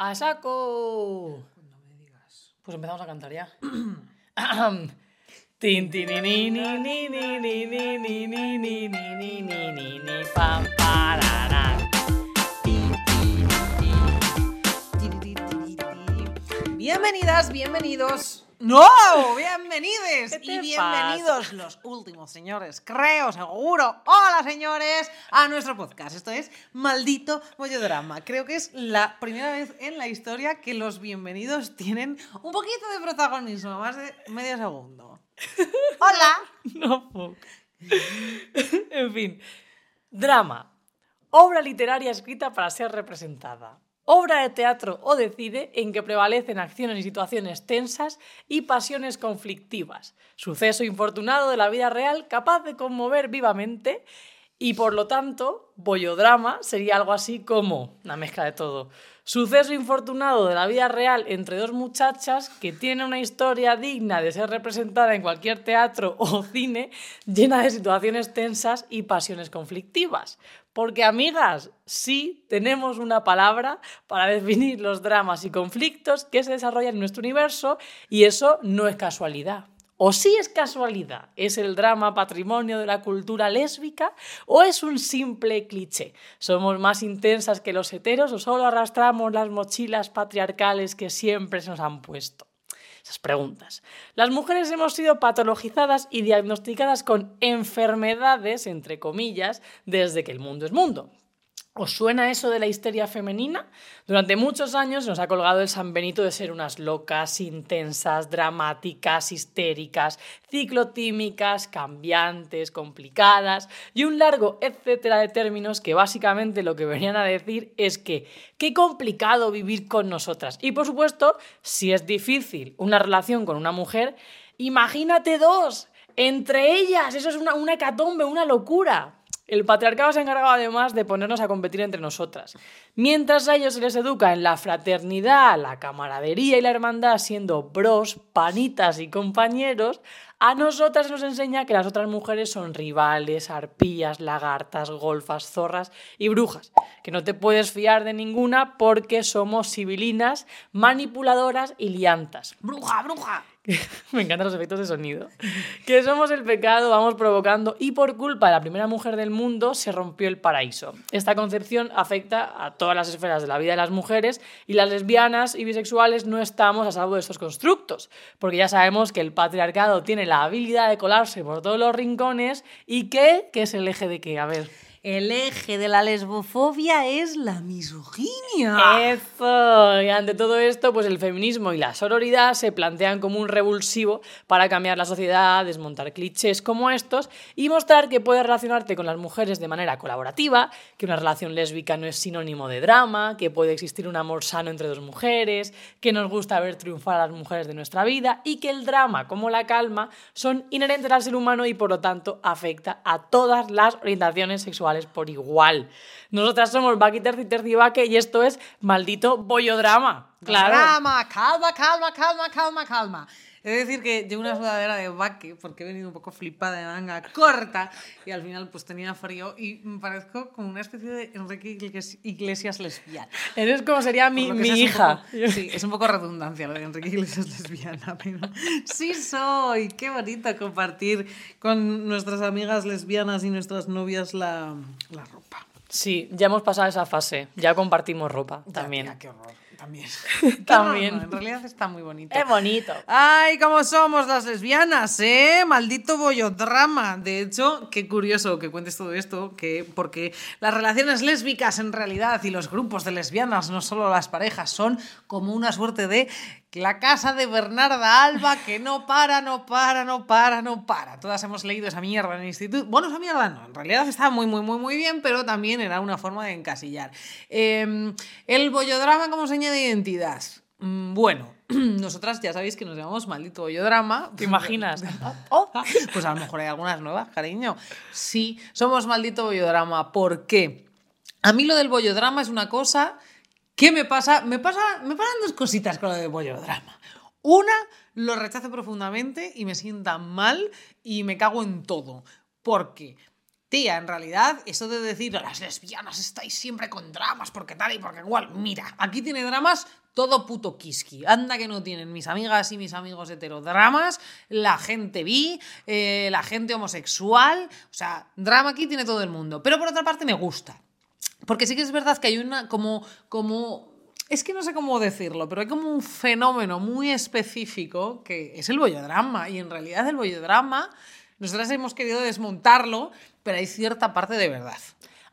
¡A saco! No me digas. Pues empezamos a cantar ya. Tin, tin, ni, ni, ni, ni, ni, ni, ni, ni, ni, ni, ni, ni, ni, ni, ni, pam, pararán. Ti, ti, ti. Bienvenidas, bienvenidos. ¡No! ¡Bienvenides! ¿Qué te Y bienvenidos los últimos señores, creo, seguro. Hola, señores, a nuestro podcast. Esto es Maldito Bollodrama. Creo que es la primera vez en la historia que los bienvenidos tienen un poquito de protagonismo, más de medio segundo. ¡Hola! No puedo. En fin. Drama. Obra literaria escrita para ser representada. Obra de teatro o de cine en que prevalecen acciones y situaciones tensas y pasiones conflictivas. Suceso infortunado de la vida real capaz de conmover vivamente y por lo tanto, bollodrama sería algo así como una mezcla de todo. Suceso infortunado de la vida real entre dos muchachas que tienen una historia digna de ser representada en cualquier teatro o cine, llena de situaciones tensas y pasiones conflictivas. Porque, amigas, sí tenemos una palabra para definir los dramas y conflictos que se desarrollan en nuestro universo y eso no es casualidad. O sí es casualidad, es el drama patrimonio de la cultura lésbica o es un simple cliché. ¿Somos más intensas que los heteros o solo arrastramos las mochilas patriarcales que siempre se nos han puesto? Esas preguntas. Las mujeres hemos sido patologizadas y diagnosticadas con enfermedades, entre comillas, desde que el mundo es mundo. ¿Os suena eso de la histeria femenina? Durante muchos años nos ha colgado el San Benito de ser unas locas, intensas, dramáticas, histéricas, ciclotímicas, cambiantes, complicadas y un largo etcétera de términos que básicamente lo que venían a decir es que qué complicado vivir con nosotras. Y por supuesto, si es difícil una relación con una mujer, imagínate dos. Entre ellas, eso es una, una hecatombe, una locura. El patriarcado se ha encargado además de ponernos a competir entre nosotras. Mientras a ellos se les educa en la fraternidad, la camaradería y la hermandad siendo bros, panitas y compañeros, a nosotras nos enseña que las otras mujeres son rivales, arpías, lagartas, golfas, zorras y brujas, que no te puedes fiar de ninguna porque somos civilinas, manipuladoras y liantas. ¡Bruja, bruja! Me encantan los efectos de sonido. Que somos el pecado, vamos provocando y por culpa de la primera mujer del mundo se rompió el paraíso. Esta concepción afecta a todas las esferas de la vida de las mujeres y las lesbianas y bisexuales no estamos a salvo de estos constructos, porque ya sabemos que el patriarcado tiene la habilidad de colarse por todos los rincones y que, que es el eje de qué, a ver. El eje de la lesbofobia es la misoginia. Eso. Y ante todo esto, pues el feminismo y la sororidad se plantean como un revulsivo para cambiar la sociedad, desmontar clichés como estos y mostrar que puedes relacionarte con las mujeres de manera colaborativa, que una relación lésbica no es sinónimo de drama, que puede existir un amor sano entre dos mujeres, que nos gusta ver triunfar a las mujeres de nuestra vida y que el drama como la calma son inherentes al ser humano y por lo tanto afecta a todas las orientaciones sexuales por igual. Nosotras somos Baki Terci Terci Baque y esto es maldito bollodrama. Claro. Drama, calma, calma, calma, calma, calma. He de decir que llevo una sudadera de baque porque he venido un poco flipada de manga corta y al final pues tenía frío y me parezco como una especie de Enrique Iglesias- Iglesias lesbiana. Eres como sería mi, mi es hija. poco- sí, es un poco redundancia lo de Enrique Iglesias lesbiana, pero sí soy. Qué bonito compartir con nuestras amigas lesbianas y nuestras novias la, la ropa. Sí, ya hemos pasado esa fase. Ya compartimos ropa Ya, también. tía, qué horror. También. También. No, no, en realidad está muy bonito. Es bonito. Ay, cómo somos las lesbianas, ¿eh? Maldito bollodrama. De hecho, qué curioso que cuentes todo esto, que porque las relaciones lésbicas en realidad y los grupos de lesbianas, no solo las parejas, son como una suerte de la casa de Bernarda Alba que no para, no para, no para, no para. Todas hemos leído esa mierda en el instituto. Bueno, esa mierda no, en realidad está muy, muy, muy, muy bien, pero también era una forma de encasillar. Eh, el bollodrama como seña de identidad. Mm, Bueno, nosotras ya sabéis que nos llamamos maldito bollodrama. ¿Te imaginas? Oh, pues a lo mejor hay algunas nuevas, cariño. Sí, somos maldito bollodrama. ¿Por qué? A mí lo del bollodrama es una cosa que me pasa, me pasa, me pasan dos cositas con lo del bollodrama. Una, lo rechazo profundamente y me sienta mal y me cago en todo. Porque Tía, en realidad, eso de decir las lesbianas estáis siempre con dramas, porque tal y porque igual, mira, aquí tiene dramas todo puto kiski. Anda que no tienen mis amigas y mis amigos heterodramas, la gente bi, eh, la gente homosexual. O sea, drama aquí tiene todo el mundo. Pero por otra parte me gusta. Porque sí que es verdad que hay una como. como es que no sé cómo decirlo, pero hay como un fenómeno muy específico que es el bollodrama. Y en realidad el bollodrama, nosotras hemos querido desmontarlo, pero hay cierta parte de verdad.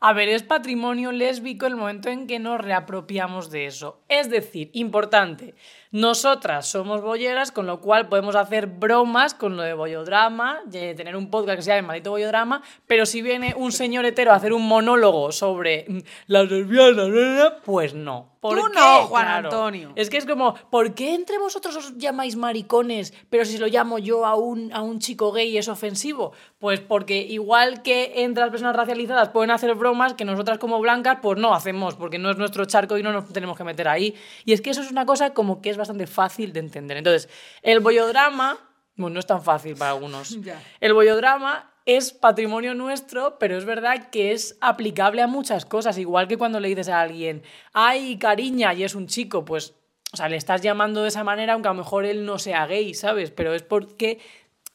A ver, es patrimonio lésbico el momento en que nos reapropiamos de eso. Es decir, importante, nosotras somos bolleras, con lo cual podemos hacer bromas con lo de bollodrama, de tener un podcast que se llame Maldito Bollodrama, pero si viene un señor hetero a hacer un monólogo sobre las lesbianas, pues no. Tú ¿Por no, qué? Juan Claro. Antonio. Es que es como, ¿por qué entre vosotros os llamáis maricones, pero si lo llamo yo a un, a un chico gay es ofensivo? Pues porque igual que entre las personas racializadas pueden hacer bromas que nosotras como blancas pues no hacemos, porque no es nuestro charco y no nos tenemos que meter ahí. Y es que eso es una cosa como que es bastante fácil de entender. Entonces, el bollodrama, bueno, no es tan fácil para algunos. Ya. El bollodrama es patrimonio nuestro, pero es verdad que es aplicable a muchas cosas. Igual que cuando le dices a alguien, ay, cariña, y es un chico, pues, o sea, le estás llamando de esa manera, aunque a lo mejor él no sea gay, ¿sabes? Pero es porque,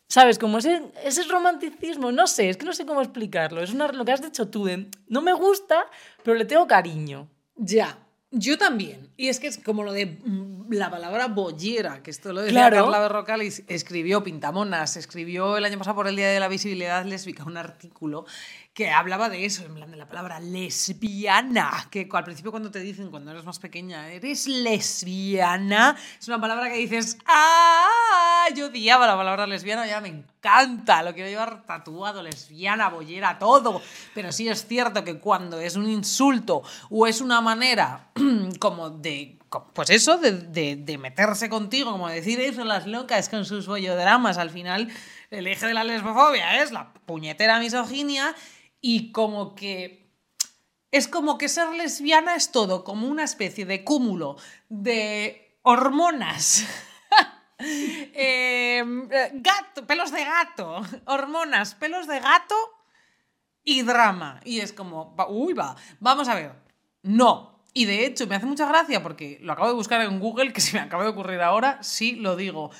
¿sabes? Como ese, ese romanticismo, no sé, es que no sé cómo explicarlo. Es una, lo que has dicho tú, de, no me gusta, pero le tengo cariño. Ya. Yo también. Y es que es como lo de mm, la palabra bollera, que esto lo decía Claro. Carla Berrocal escribió Pintamonas, escribió el año pasado por el Día de la Visibilidad Lésbica un artículo que hablaba de eso, en plan de la palabra lesbiana, que al principio cuando te dicen cuando eres más pequeña, eres lesbiana, es una palabra que dices, ah, yo odiaba la palabra lesbiana, ya me encanta, lo quiero llevar tatuado, lesbiana, bollera, todo, pero sí es cierto que cuando es un insulto o es una manera como de pues eso, de, de- de meterse contigo, como decir eso, las locas con sus bollodramas. Al final, el eje de la lesbofobia es la puñetera misoginia y como que. Es como que ser lesbiana es todo, como una especie de cúmulo de hormonas. Eh, gato, pelos de gato, hormonas, pelos de gato y drama. Y es como, uy, va, vamos a ver. No. Y de hecho, me hace mucha gracia porque lo acabo de buscar en Google, que se me acaba de ocurrir ahora, sí lo digo.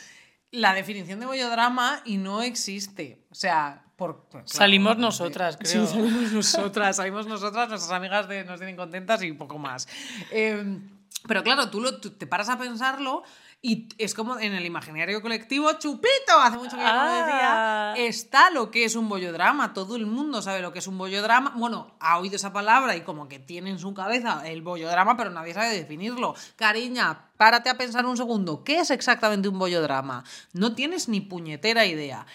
La definición de bollodrama y no existe. O sea, por. claro, Salimos nosotras, creo. Sí, salimos nosotras, salimos nosotras, nuestras amigas de, nos tienen contentas y poco más. Eh, pero claro, tú, lo, tú te paras a pensarlo y es como en el imaginario colectivo, chupito, hace mucho que yo no lo Ah. decía, está lo que es un bollodrama, todo el mundo sabe lo que es un bollodrama, bueno, ha oído esa palabra y como que tiene en su cabeza el bollodrama, pero nadie sabe definirlo. Cariña, párate a pensar un segundo, ¿qué es exactamente un bollodrama? No tienes ni puñetera idea.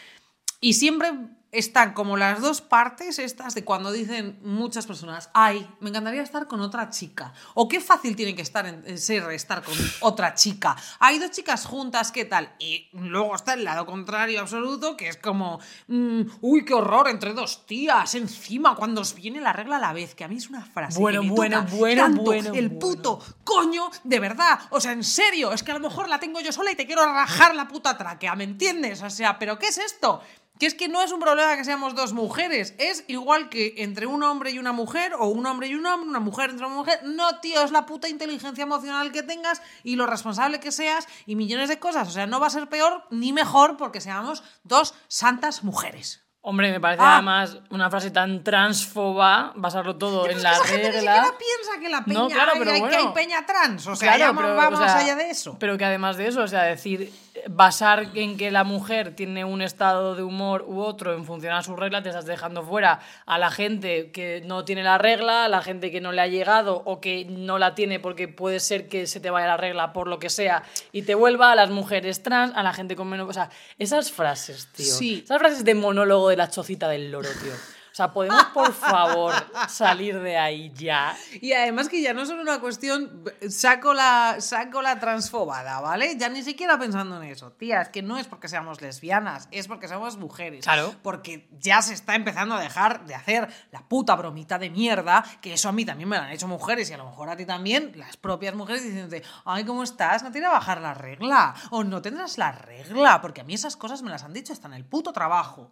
Y siempre están como las dos partes estas de cuando dicen muchas personas, ay, me encantaría estar con otra chica. O qué fácil tiene que estar en, ser estar con otra chica. Hay dos chicas juntas, ¿qué tal? Y luego está el lado contrario absoluto, que es como, mm, uy, qué horror, entre dos tías, encima, cuando os viene la regla a la vez, que a mí es una frase Bueno, que me bueno, toca bueno, tanto bueno, el bueno. puto coño, de verdad. O sea, en serio, es que a lo mejor la tengo yo sola y te quiero rajar la puta tráquea, ¿me entiendes? O sea, ¿pero qué es esto? Que es que no es un problema que seamos dos mujeres, es igual que entre un hombre y una mujer, o un hombre y un hombre, una mujer entre una mujer. No, tío, es la puta inteligencia emocional que tengas y lo responsable que seas y millones de cosas. O sea, no va a ser peor ni mejor porque seamos dos santas mujeres. Hombre, me parece Ah. además una frase tan transfoba, basarlo todo en la esa gente ni regla. piensa que la peña No, claro, hay, pero hay- que hay peña trans. O sea, Claro, pero, va o más sea, allá de eso. Pero que además de eso, o sea, decir, basar en que la mujer tiene un estado de humor u otro en función a sus reglas, te estás dejando fuera a la gente que no tiene la regla, a la gente que no le ha llegado o que no la tiene porque puede ser que se te vaya la regla por lo que sea y te vuelva a las mujeres trans, a la gente con menos... O sea, esas frases, tío. Sí. Esas frases de monólogo de la chocita del loro, tío. O sea, ¿podemos, por favor, salir de ahí ya? Y además que ya no es solo una cuestión, saco la, saco la transfobada, ¿vale? Ya ni siquiera pensando en eso. Tía, es que no es porque seamos lesbianas, es porque somos mujeres. Claro. Porque ya se está empezando a dejar de hacer la puta bromita de mierda, que eso a mí también me lo han hecho mujeres y a lo mejor a ti también, las propias mujeres diciéndote, ay, ¿cómo estás? No te irá a bajar la regla. O no tendrás la regla, porque a mí esas cosas me las han dicho hasta en el puto trabajo.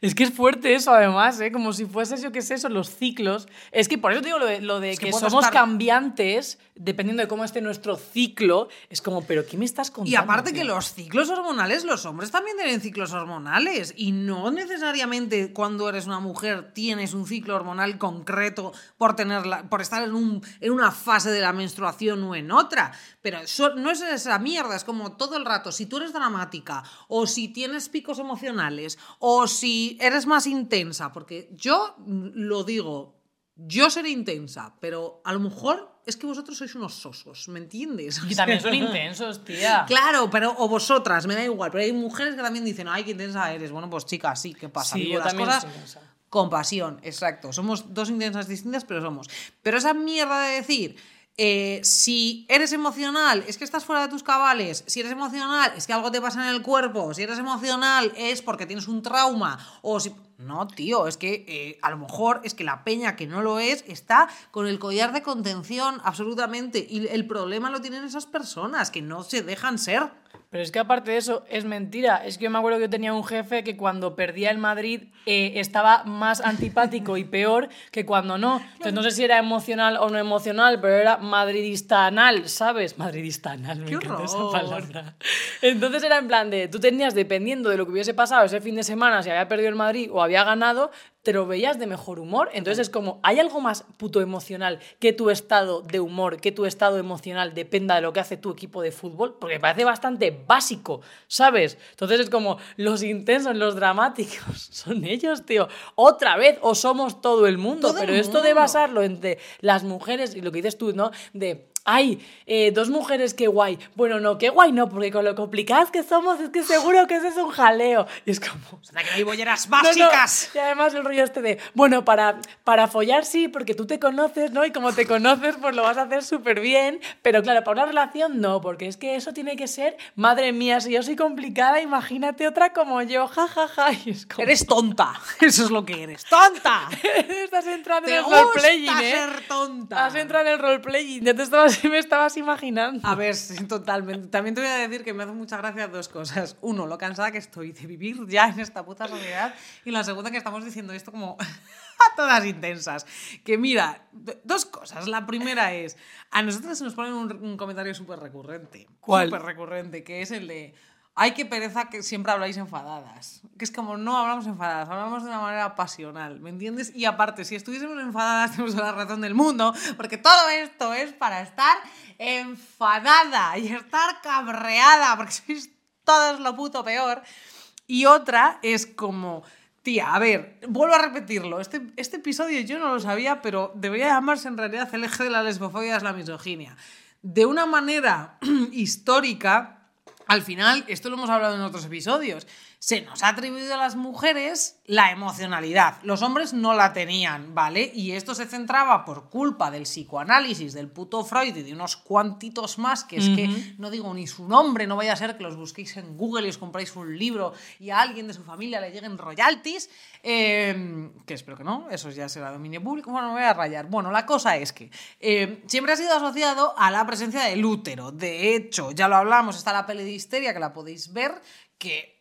Es que es fuerte eso, además, ¿eh? como si fuese, yo qué sé, eso, los ciclos. Es que por eso digo lo de, lo de Es que somos estar- cambiantes dependiendo de cómo esté nuestro ciclo. Es como, ¿pero qué me estás contando? Y aparte tío? que los ciclos hormonales, los hombres también tienen ciclos hormonales. Y no necesariamente cuando eres una mujer tienes un ciclo hormonal concreto por, tenerla, por estar en, un, en una fase de la menstruación o en otra. Pero eso, no es esa mierda, es como todo el rato, si tú eres dramática, o si tienes picos emocionales, o si eres más intensa, porque yo mm, lo digo, yo seré intensa, pero a lo mejor es que vosotros sois unos sosos, ¿me entiendes? Y también son intensos, tía. Claro, pero o vosotras, me da igual, pero hay mujeres que también dicen, ay, qué intensa eres. Bueno, pues chicas, sí, ¿qué pasa? Sí, Digo yo las también cosas soy intensa. con pasión, exacto. Somos dos intensas distintas, pero somos. Pero esa mierda de decir, eh, si eres emocional, es que estás fuera de tus cabales. Si eres emocional, es que algo te pasa en el cuerpo. Si eres emocional, es porque tienes un trauma. O si. No, tío, es que eh, a lo mejor es que la peña que no lo es está con el collar de contención absolutamente. Y el problema lo tienen esas personas que no se dejan ser. Pero es que aparte de eso, es mentira. Es que yo me acuerdo que yo tenía un jefe que cuando perdía el Madrid eh, estaba más antipático y peor que cuando no. Entonces no sé si era emocional o no emocional, pero era madridista anal, ¿sabes? Madridista anal, me ¡Qué encanta esa palabra. Entonces era en plan de, tú tenías, dependiendo de lo que hubiese pasado ese fin de semana, si había perdido el Madrid o había ganado, te lo veías de mejor humor. Entonces es como, ¿hay algo más puto emocional que tu estado de humor, que tu estado emocional dependa de lo que hace tu equipo de fútbol? Porque me parece bastante básico, ¿sabes? Entonces es como, los intensos, los dramáticos, son ellos, tío. Otra vez, o somos todo el mundo. Todo el pero esto de basarlo entre las mujeres y lo que dices tú, ¿no? De Ay, eh, dos mujeres, qué guay. Bueno, no, qué guay no, porque con lo complicadas que somos, es que seguro que ese es un jaleo. Y es como. Que no hay bolleras No, no, básicas. Y además el rollo este de, bueno, para, para follar sí, porque tú te conoces, ¿no? Y como te conoces, pues lo vas a hacer súper bien. Pero claro, para una relación no, porque es que eso tiene que ser, madre mía, si yo soy complicada, imagínate otra como yo, jajaja. Y es como, Eres tonta. Eso es lo que eres. ¡Tonta! Estás entrando en el roleplaying, ¿eh? ser tonta. Has entrado en el roleplaying, ya te estabas, me estabas imaginando. A ver, sí, totalmente. También te voy a decir que me hace mucha gracia dos cosas. Uno, lo cansada que estoy de vivir ya en esta puta sociedad. Y la segunda, que estamos diciendo esto como a todas intensas. Que mira, dos cosas. La primera es, a nosotros se nos ponen un, un comentario súper recurrente. ¿Cuál? Súper recurrente, que es el de... Ay, qué pereza que siempre habláis enfadadas. Que es como, no hablamos enfadadas, hablamos de una manera pasional, ¿me entiendes? Y aparte, si estuviésemos enfadadas, tenemos la razón del mundo, porque todo esto es para estar enfadada y estar cabreada, porque sois todos lo puto peor. Y otra es como, tía, a ver, vuelvo a repetirlo, este, este episodio yo no lo sabía, pero debería llamarse en realidad el eje de la lesbofobia es la misoginia. De una manera histórica, al final, esto lo hemos hablado en otros episodios, se nos ha atribuido a las mujeres la emocionalidad. Los hombres no la tenían, ¿vale? Y esto se centraba por culpa del psicoanálisis, del puto Freud y de unos cuantitos más, que es que no digo ni su nombre, no vaya a ser que los busquéis en Google y os compráis un libro y a alguien de su familia le lleguen royalties, eh, que espero que no, eso ya será dominio público, bueno, me voy a rayar. Bueno, la cosa es que eh, siempre ha sido asociado a la presencia del útero. De hecho, ya lo hablamos, está la peli de histeria, que la podéis ver, que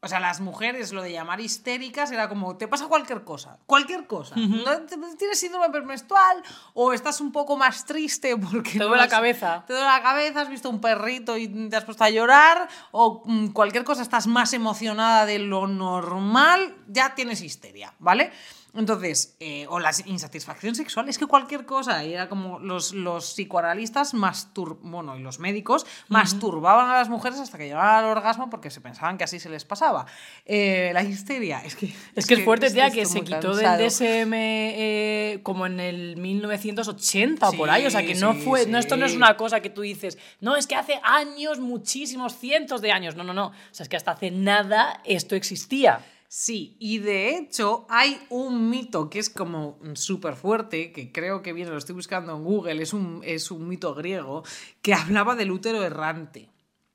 o sea, las mujeres, lo de llamar histéricas era como, te pasa cualquier cosa, cualquier cosa. ¿No ¿Tienes síndrome premenstrual? ¿O estás un poco más triste porque... Te no duele la has- cabeza. Te duele la cabeza, has visto un perrito y te has puesto a llorar, o mm, cualquier cosa, estás más emocionada de lo normal, ya tienes histeria, ¿vale? Entonces, eh, o la insatisfacción sexual, es que cualquier cosa, y era como los, los psicoanalistas mastur bueno, y los médicos masturbaban a las mujeres hasta que llegaban al orgasmo porque se pensaban que así se les pasaba. Eh, la histeria, es que... Es que es fuerte, tía, que se quitó cansado. del DSM eh, como en el 1980 o por ahí. O sea, que no Sí, fue. sí, No, esto no es sí. una cosa que tú dices, no, es que hace años, muchísimos, cientos de años. No, no, no. O sea, es que hasta hace nada esto existía. Sí, y de hecho hay un mito que es como súper fuerte, que creo que viene, lo estoy buscando en Google, es un, es un mito griego, que hablaba del útero errante.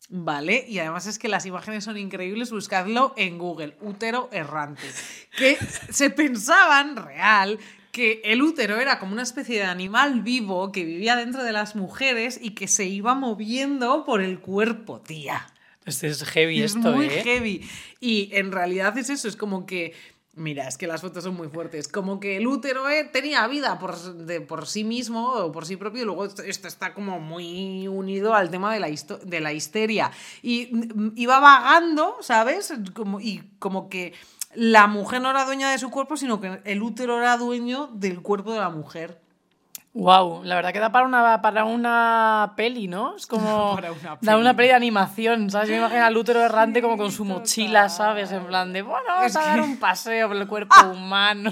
¿Vale? Y además es que las imágenes son increíbles, buscadlo en Google, útero errante. Que se pensaban, real, que el útero era como una especie de animal vivo que vivía dentro de las mujeres y que se iba moviendo por el cuerpo, tía. Este es heavy es esto, muy ¿eh? heavy. Y en realidad es eso, es como que. Mira, es que las fotos son muy fuertes. Como que el útero eh, tenía vida por, de, por sí mismo o por sí propio, y luego esto, esto está como muy unido al tema de la, de la histeria. Y iba vagando, ¿sabes? Como, y como que la mujer no era dueña de su cuerpo, sino que el útero era dueño del cuerpo de la mujer. Wow, la verdad que da para una, para una peli, ¿no? Es como. Para una Da una peli. peli de animación, ¿sabes? Yo me imagino al útero errante como con su mochila, ¿sabes? En plan de, bueno, vamos a dar un paseo por el cuerpo humano.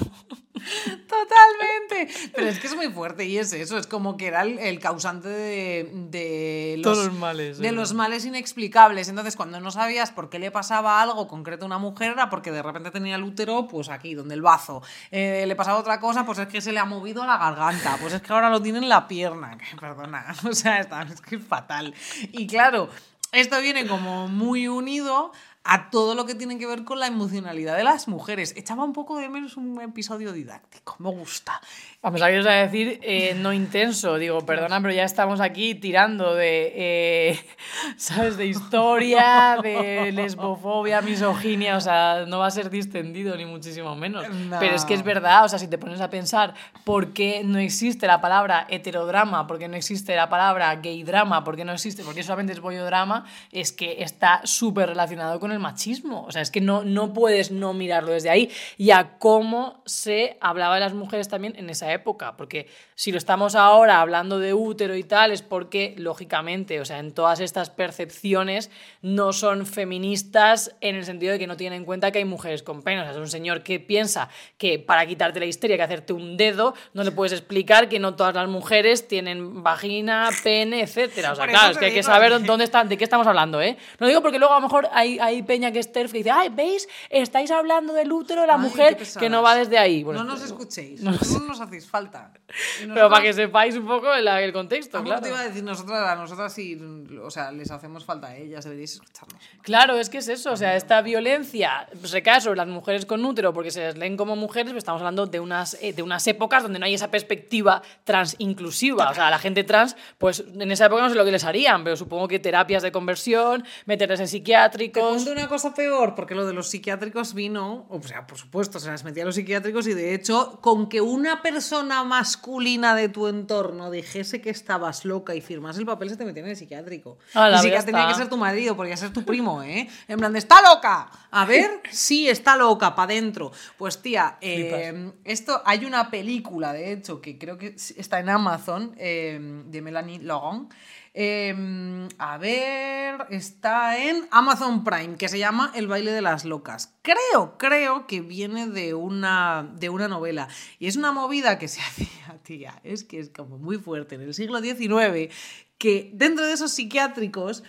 Totalmente. Pero es que es muy fuerte y es eso, es como que era el, el causante de, de los, Todos los males, De eh. los males inexplicables. Entonces, cuando no sabías por qué le pasaba algo concreto a una mujer, era porque de repente tenía el útero, pues aquí, donde el bazo. Eh, le pasaba otra cosa, pues es que se le ha movido la garganta. Pues es que ahora lo tiene en la pierna. Que, perdona. O sea, está- es que es fatal. Y claro, esto viene como muy unido a todo lo que tiene que ver con la emocionalidad de las mujeres. Echaba un poco de menos un episodio didáctico. Me gusta. A pesar que os voy a decir eh, no intenso, digo, perdona, pero ya estamos aquí tirando de, eh, ¿sabes? De historia, de lesbofobia, misoginia, o sea, no va a ser distendido ni muchísimo menos. No. Pero es que es verdad, o sea, si te pones a pensar por qué no existe la palabra heterodrama, por qué no existe la palabra gay drama, por qué no existe, por qué solamente es bollodrama, es que está súper relacionado con el machismo. O sea, es que no, no puedes no mirarlo desde ahí y a cómo se hablaba de las mujeres también en esa época. Porque si lo estamos ahora hablando de útero y tal, es porque, lógicamente, o sea, en todas estas percepciones no son feministas en el sentido de que no tienen en cuenta que hay mujeres con pene. O sea, es un señor que piensa que para quitarte la histeria hay que hacerte un dedo, no le puedes explicar que no todas las mujeres tienen vagina, pene, etcétera. O sea, claro, es que hay que saber dónde están, de qué estamos hablando, ¿eh? No digo porque luego a lo mejor hay, hay peña que es terf que dice, ay, ¿veis? Estáis hablando del útero de la Ay, mujer que no va desde ahí. Bueno, no nos pero- escuchéis. no No, nos- nos hacéis falta. Pero para que sepáis un poco el, el contexto, claro. te iba a decir, nosotras, a nosotras sí, o sea, les hacemos falta a ellas, deberíais escucharnos. Claro, es que es eso, o sea, esta violencia recae sobre las mujeres con útero porque se les leen como mujeres, pero estamos hablando de unas, eh, de unas épocas donde no hay esa perspectiva trans inclusiva, o sea, la gente trans, pues en esa época no sé lo que les harían, pero supongo que terapias de conversión, meterles en psiquiátricos... una cosa peor, porque lo de los psiquiátricos vino, o sea, por supuesto, se las metía a los psiquiátricos y de hecho, con que una persona masculina de tu entorno dijese que estabas loca y firmas el papel, se te metía en el psiquiátrico. Ya que tenía que ser tu marido, podría ser tu primo, ¿eh? En plan de, ¡está loca! A ver, sí, está loca, para adentro. Pues tía, eh, esto, hay una película, de hecho, que creo que está en Amazon, eh, de Melanie Logan. Eh, a ver, está en Amazon Prime, que se llama El baile de las locas. Creo, creo que viene de una, de una novela. Y es una movida que se hacía, tía, es que es como muy fuerte. En el siglo XIX, que dentro de esos psiquiátricos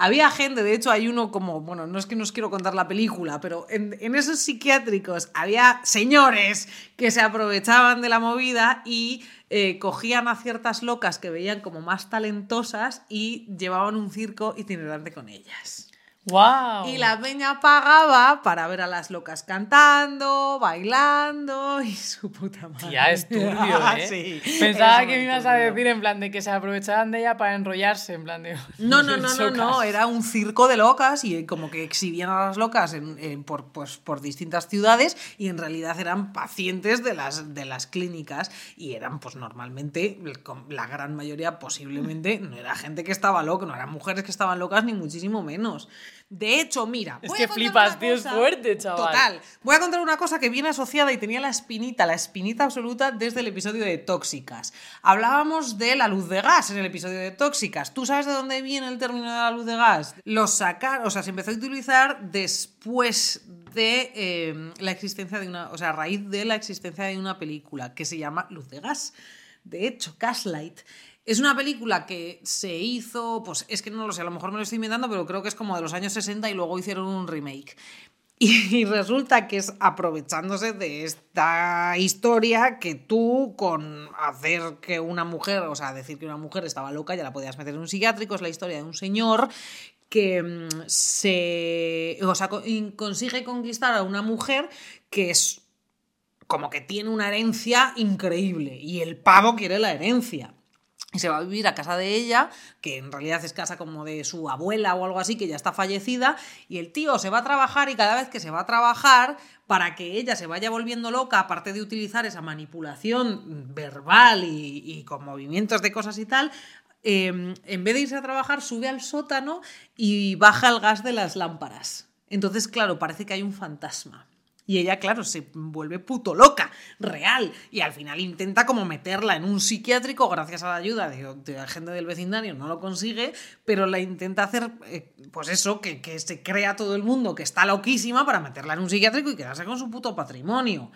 había gente, de hecho hay uno como, bueno, no es que no os quiero contar la película, pero en, esos psiquiátricos había señores que se aprovechaban de la movida y eh, cogían a ciertas locas que veían como más talentosas y llevaban un circo itinerante con ellas. ¡Wow! Y la peña pagaba para ver a las locas cantando, bailando y su puta madre. Ya es turbio, ¿eh? Sí, Pensaba que me ibas a decir en plan de que se aprovechaban de ella para enrollarse, en plan de... No, no, no, no, no, era un circo de locas y como que exhibían a las locas en- en- por, pues, por distintas ciudades y en realidad eran pacientes de las, de las clínicas y eran pues normalmente, la gran mayoría posiblemente, no era gente que estaba loca, no eran mujeres que estaban locas ni muchísimo menos. De hecho, mira, Es que flipas, tío, es fuerte, chaval. Total. Voy a contar una cosa que viene asociada y tenía la espinita, la espinita absoluta desde el episodio de Tóxicas. Hablábamos de la luz de gas en el episodio de Tóxicas. ¿Tú sabes de dónde viene el término de la luz de gas? Lo sacar, o sea, se empezó a utilizar después de eh, la existencia de una, o sea, a raíz de la existencia de una película que se llama Luz de gas. De hecho, Gaslight es una película que se hizo, pues es que no lo sé, a lo mejor me lo estoy inventando, pero creo que es como de los años 60 y luego hicieron un remake. Y resulta que es aprovechándose de esta historia que tú con hacer que una mujer, o sea, decir que una mujer estaba loca, ya la podías meter en un psiquiátrico, es la historia de un señor que mm, se, o sea, consigue conquistar a una mujer que es como que tiene una herencia increíble y el pavo quiere la herencia. Y se va a vivir a casa de ella, que en realidad es casa como de su abuela o algo así, que ya está fallecida, y el tío se va a trabajar y cada vez que se va a trabajar, para que ella se vaya volviendo loca, aparte de utilizar esa manipulación verbal y, con movimientos de cosas y tal, eh, en vez de irse a trabajar, sube al sótano y baja el gas de las lámparas. Entonces, claro, parece que hay un fantasma. Y ella, claro, se vuelve puto loca, real. Y al final intenta como meterla en un psiquiátrico gracias a la ayuda de, gente del vecindario. No lo consigue, pero la intenta hacer, eh, pues eso, que, que se crea todo el mundo que está loquísima para meterla en un psiquiátrico y quedarse con su puto patrimonio.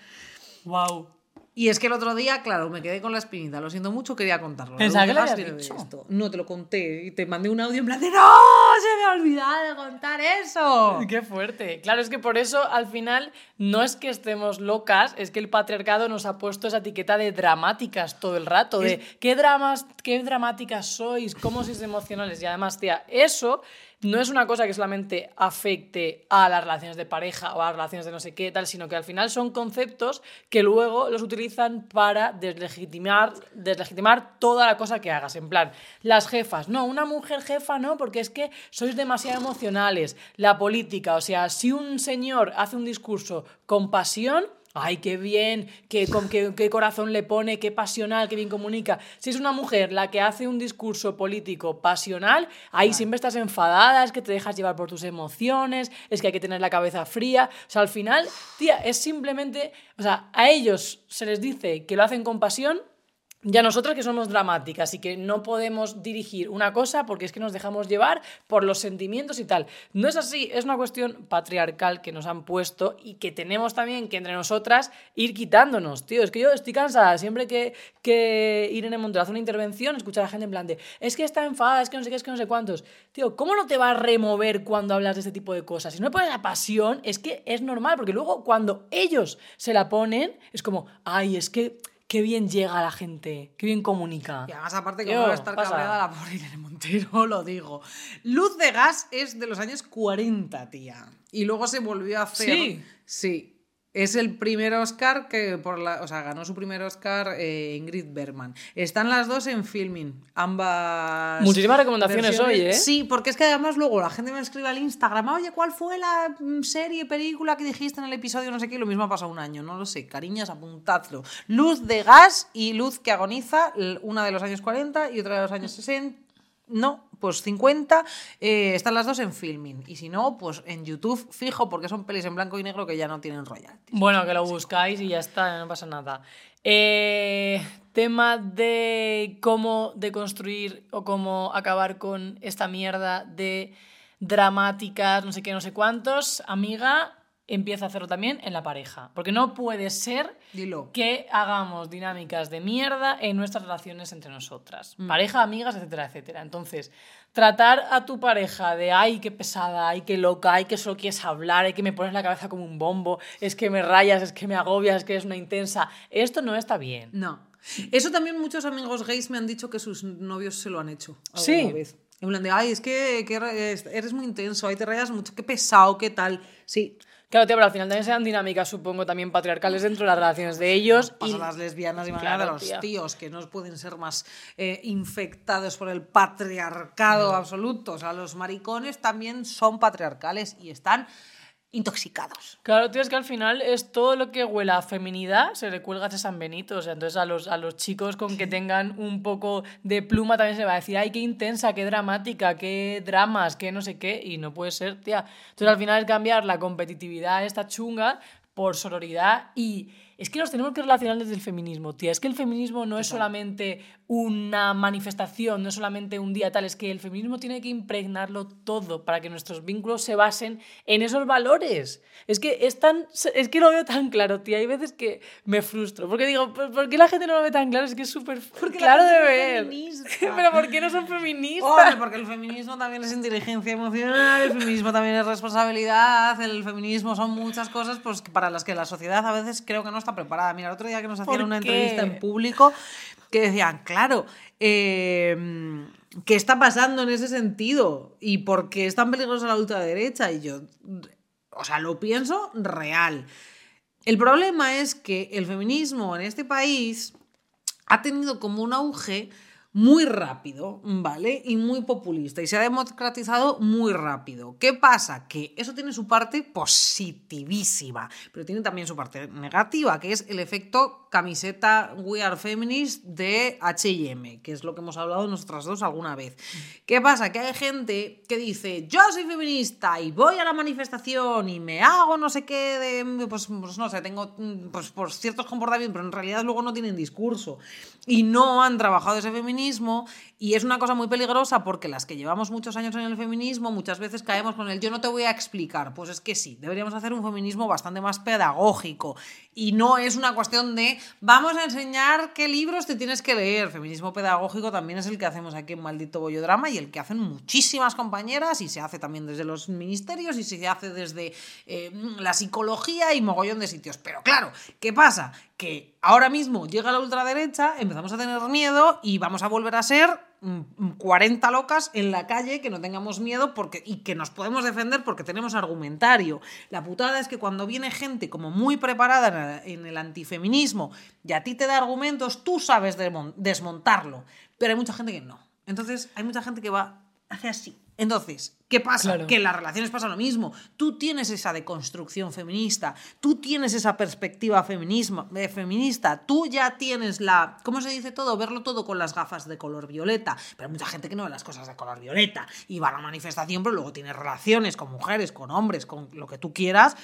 Wow. Y es que el otro día, claro, me quedé con la espinita. Lo siento mucho, quería contarlo. Pensaba No que lo dejas habías de dicho. esto. No te lo conté y te mandé un audio en plan de ¡No! ¡Se me ha olvidado de contar eso! Qué fuerte. Claro, es que por eso al final no es que estemos locas, es que el patriarcado nos ha puesto esa etiqueta de dramáticas todo el rato, de qué dramas, qué dramáticas sois, cómo sois emocionales. Y además, tía, eso no es una cosa que solamente afecte a las relaciones de pareja o a las relaciones de no sé qué tal, sino que al final son conceptos que luego los utilizan para deslegitimar, deslegitimar toda la cosa que hagas. En plan, las jefas, no, una mujer jefa no, porque es que sois demasiado emocionales. La política, o sea, si un señor hace un discurso con pasión, Ay, qué bien, qué, con, qué, qué corazón le pone, qué pasional, qué bien comunica. Si es una mujer la que hace un discurso político pasional, ahí siempre estás enfadada, es que te dejas llevar por tus emociones, es que hay que tener la cabeza fría. O sea, al final, tía, es simplemente, o sea, a ellos se les dice que lo hacen con pasión ya nosotras que somos dramáticas y que no podemos dirigir una cosa porque es que nos dejamos llevar por los sentimientos y tal. No es así, es una cuestión patriarcal que nos han puesto y que tenemos también que entre nosotras ir quitándonos, tío. Es que yo estoy cansada siempre que, que Irene Montero hace una intervención, escuchar a la gente en plan de es que está enfadada, es que no sé qué, es que no sé cuántos. Tío, ¿cómo no te va a remover cuando hablas de este tipo de cosas? Si no le pones la pasión, es que es normal, porque luego cuando ellos se la ponen, es como, ay, es que qué bien llega la gente, qué bien comunica. Y además, aparte, que va a estar cabreada la pobre Irene Montero, lo digo. Luz de gas es de los años 40, tía. Y luego se volvió a hacer. Sí. Sí. Es el primer Oscar que por la. O sea, ganó su primer Oscar eh, Ingrid Bergman. Están las dos en filming. Ambas. Muchísimas recomendaciones versiones. hoy, ¿eh? Sí, porque es que además luego la gente me escribe al Instagram, oye, ¿cuál fue la mm, serie, película que dijiste en el episodio? No sé qué, lo mismo ha pasado un año, no lo sé. Cariñas, apuntadlo. Luz de gas y luz que agoniza, una de los años 40 y otra de los años 60. No, pues 50. eh, están las dos en filming. Y si no, pues en YouTube fijo, porque son pelis en blanco y negro que ya no tienen royalties. Bueno, que lo buscáis y ya está, no pasa nada. Eh, tema de cómo deconstruir o cómo acabar con esta mierda de dramáticas, no sé qué, no sé cuántos. Amiga, empieza a hacerlo también en la pareja. Porque no puede ser Dilo. que hagamos dinámicas de mierda en nuestras relaciones entre nosotras. Mm. Pareja, amigas, etcétera, etcétera. Entonces, tratar a tu pareja de ay, qué pesada, ay, qué loca, ay, que solo quieres hablar, ay, que me pones la cabeza como un bombo, es que me rayas, es que me agobias, es que eres una intensa. Esto no está bien. No. Eso también muchos amigos gays me han dicho que sus novios se lo han hecho. alguna Sí. Vez. En plan de, ay, es que, que eres muy intenso, ay, te rayas mucho, qué pesado, qué tal. Sí, Claro, tío, pero al final también sean dinámicas, supongo, también patriarcales dentro de las relaciones de ellos. pasa y a las lesbianas y Claro, de los tía. tíos, que no pueden ser más eh, infectados por el patriarcado absoluto. O sea, los maricones también son patriarcales y están intoxicados. Claro, tío, es que al final es todo lo que huela a feminidad, se le cuelga a San Benito. O sea, entonces a los, a los chicos con que tengan un poco de pluma también se va a decir, ay, qué intensa, qué dramática, qué dramas, qué no sé qué. Y no puede ser, tía. Entonces al final es cambiar la competitividad esta chunga por sororidad y es que nos tenemos que relacionar desde el feminismo, tía. Es que el feminismo no es solamente una manifestación, no es solamente un día tal, es que el feminismo tiene que impregnarlo todo para que nuestros vínculos se basen en esos valores. Es que es tan es que lo veo tan claro, tía. Hay veces que me frustro, porque digo, ¿por por qué la gente no lo ve tan claro? Es que es súper claro de ver. Pero ¿por qué no son feministas? Hombre, porque el feminismo también es inteligencia emocional, el feminismo también es responsabilidad, el feminismo son muchas cosas pues, para las que la sociedad a veces creo que no está preparada. Mira, el otro día que nos hacían ¿Por una qué? entrevista en público que decían, claro, eh, ¿qué está pasando en ese sentido? ¿Y por qué es tan peligrosa la ultraderecha? Y yo, o sea, lo pienso real. El problema es que el feminismo en este país ha tenido como un auge muy rápido, ¿vale? Y muy populista. Y se ha democratizado muy rápido. ¿Qué pasa? Que eso tiene su parte positivísima, pero tiene también su parte negativa, que es el efecto camiseta We Are Feminist de HM, que es lo que hemos hablado nosotras dos alguna vez. ¿Qué pasa? Que hay gente que dice, yo soy feminista y voy a la manifestación y me hago no sé qué de, pues, pues no sé, tengo pues, por ciertos comportamientos, pero en realidad luego no tienen discurso y no han trabajado ese feminismo y es una cosa muy peligrosa porque las que llevamos muchos años en el feminismo muchas veces caemos con el yo no te voy a explicar. Pues es que sí, deberíamos hacer un feminismo bastante más pedagógico y no es una cuestión de vamos a enseñar qué libros te tienes que leer. Feminismo pedagógico también es el que hacemos aquí en Maldito Bollodrama y el que hacen muchísimas compañeras y se hace también desde los ministerios y se hace desde eh, la psicología y mogollón de sitios. Pero claro, ¿qué pasa? Que ahora mismo llega la ultraderecha, empezamos a tener miedo y vamos a volver a ser 40 locas en la calle, que no tengamos miedo porque, y que nos podemos defender porque tenemos argumentario. La putada es que cuando viene gente como muy preparada en el antifeminismo y a ti te da argumentos, tú sabes desmontarlo, pero hay mucha gente que no. Entonces hay mucha gente que va, hace así entonces, ¿qué pasa? Que en las relaciones pasa lo mismo. Tú tienes esa deconstrucción feminista, tú tienes esa perspectiva feminismo, eh, feminista, tú ya tienes la, ¿cómo se dice todo? Verlo todo con las gafas de color violeta. Pero hay mucha gente que no ve las cosas de color violeta y va a la manifestación, pero luego tiene relaciones con mujeres, con hombres, con lo que tú quieras.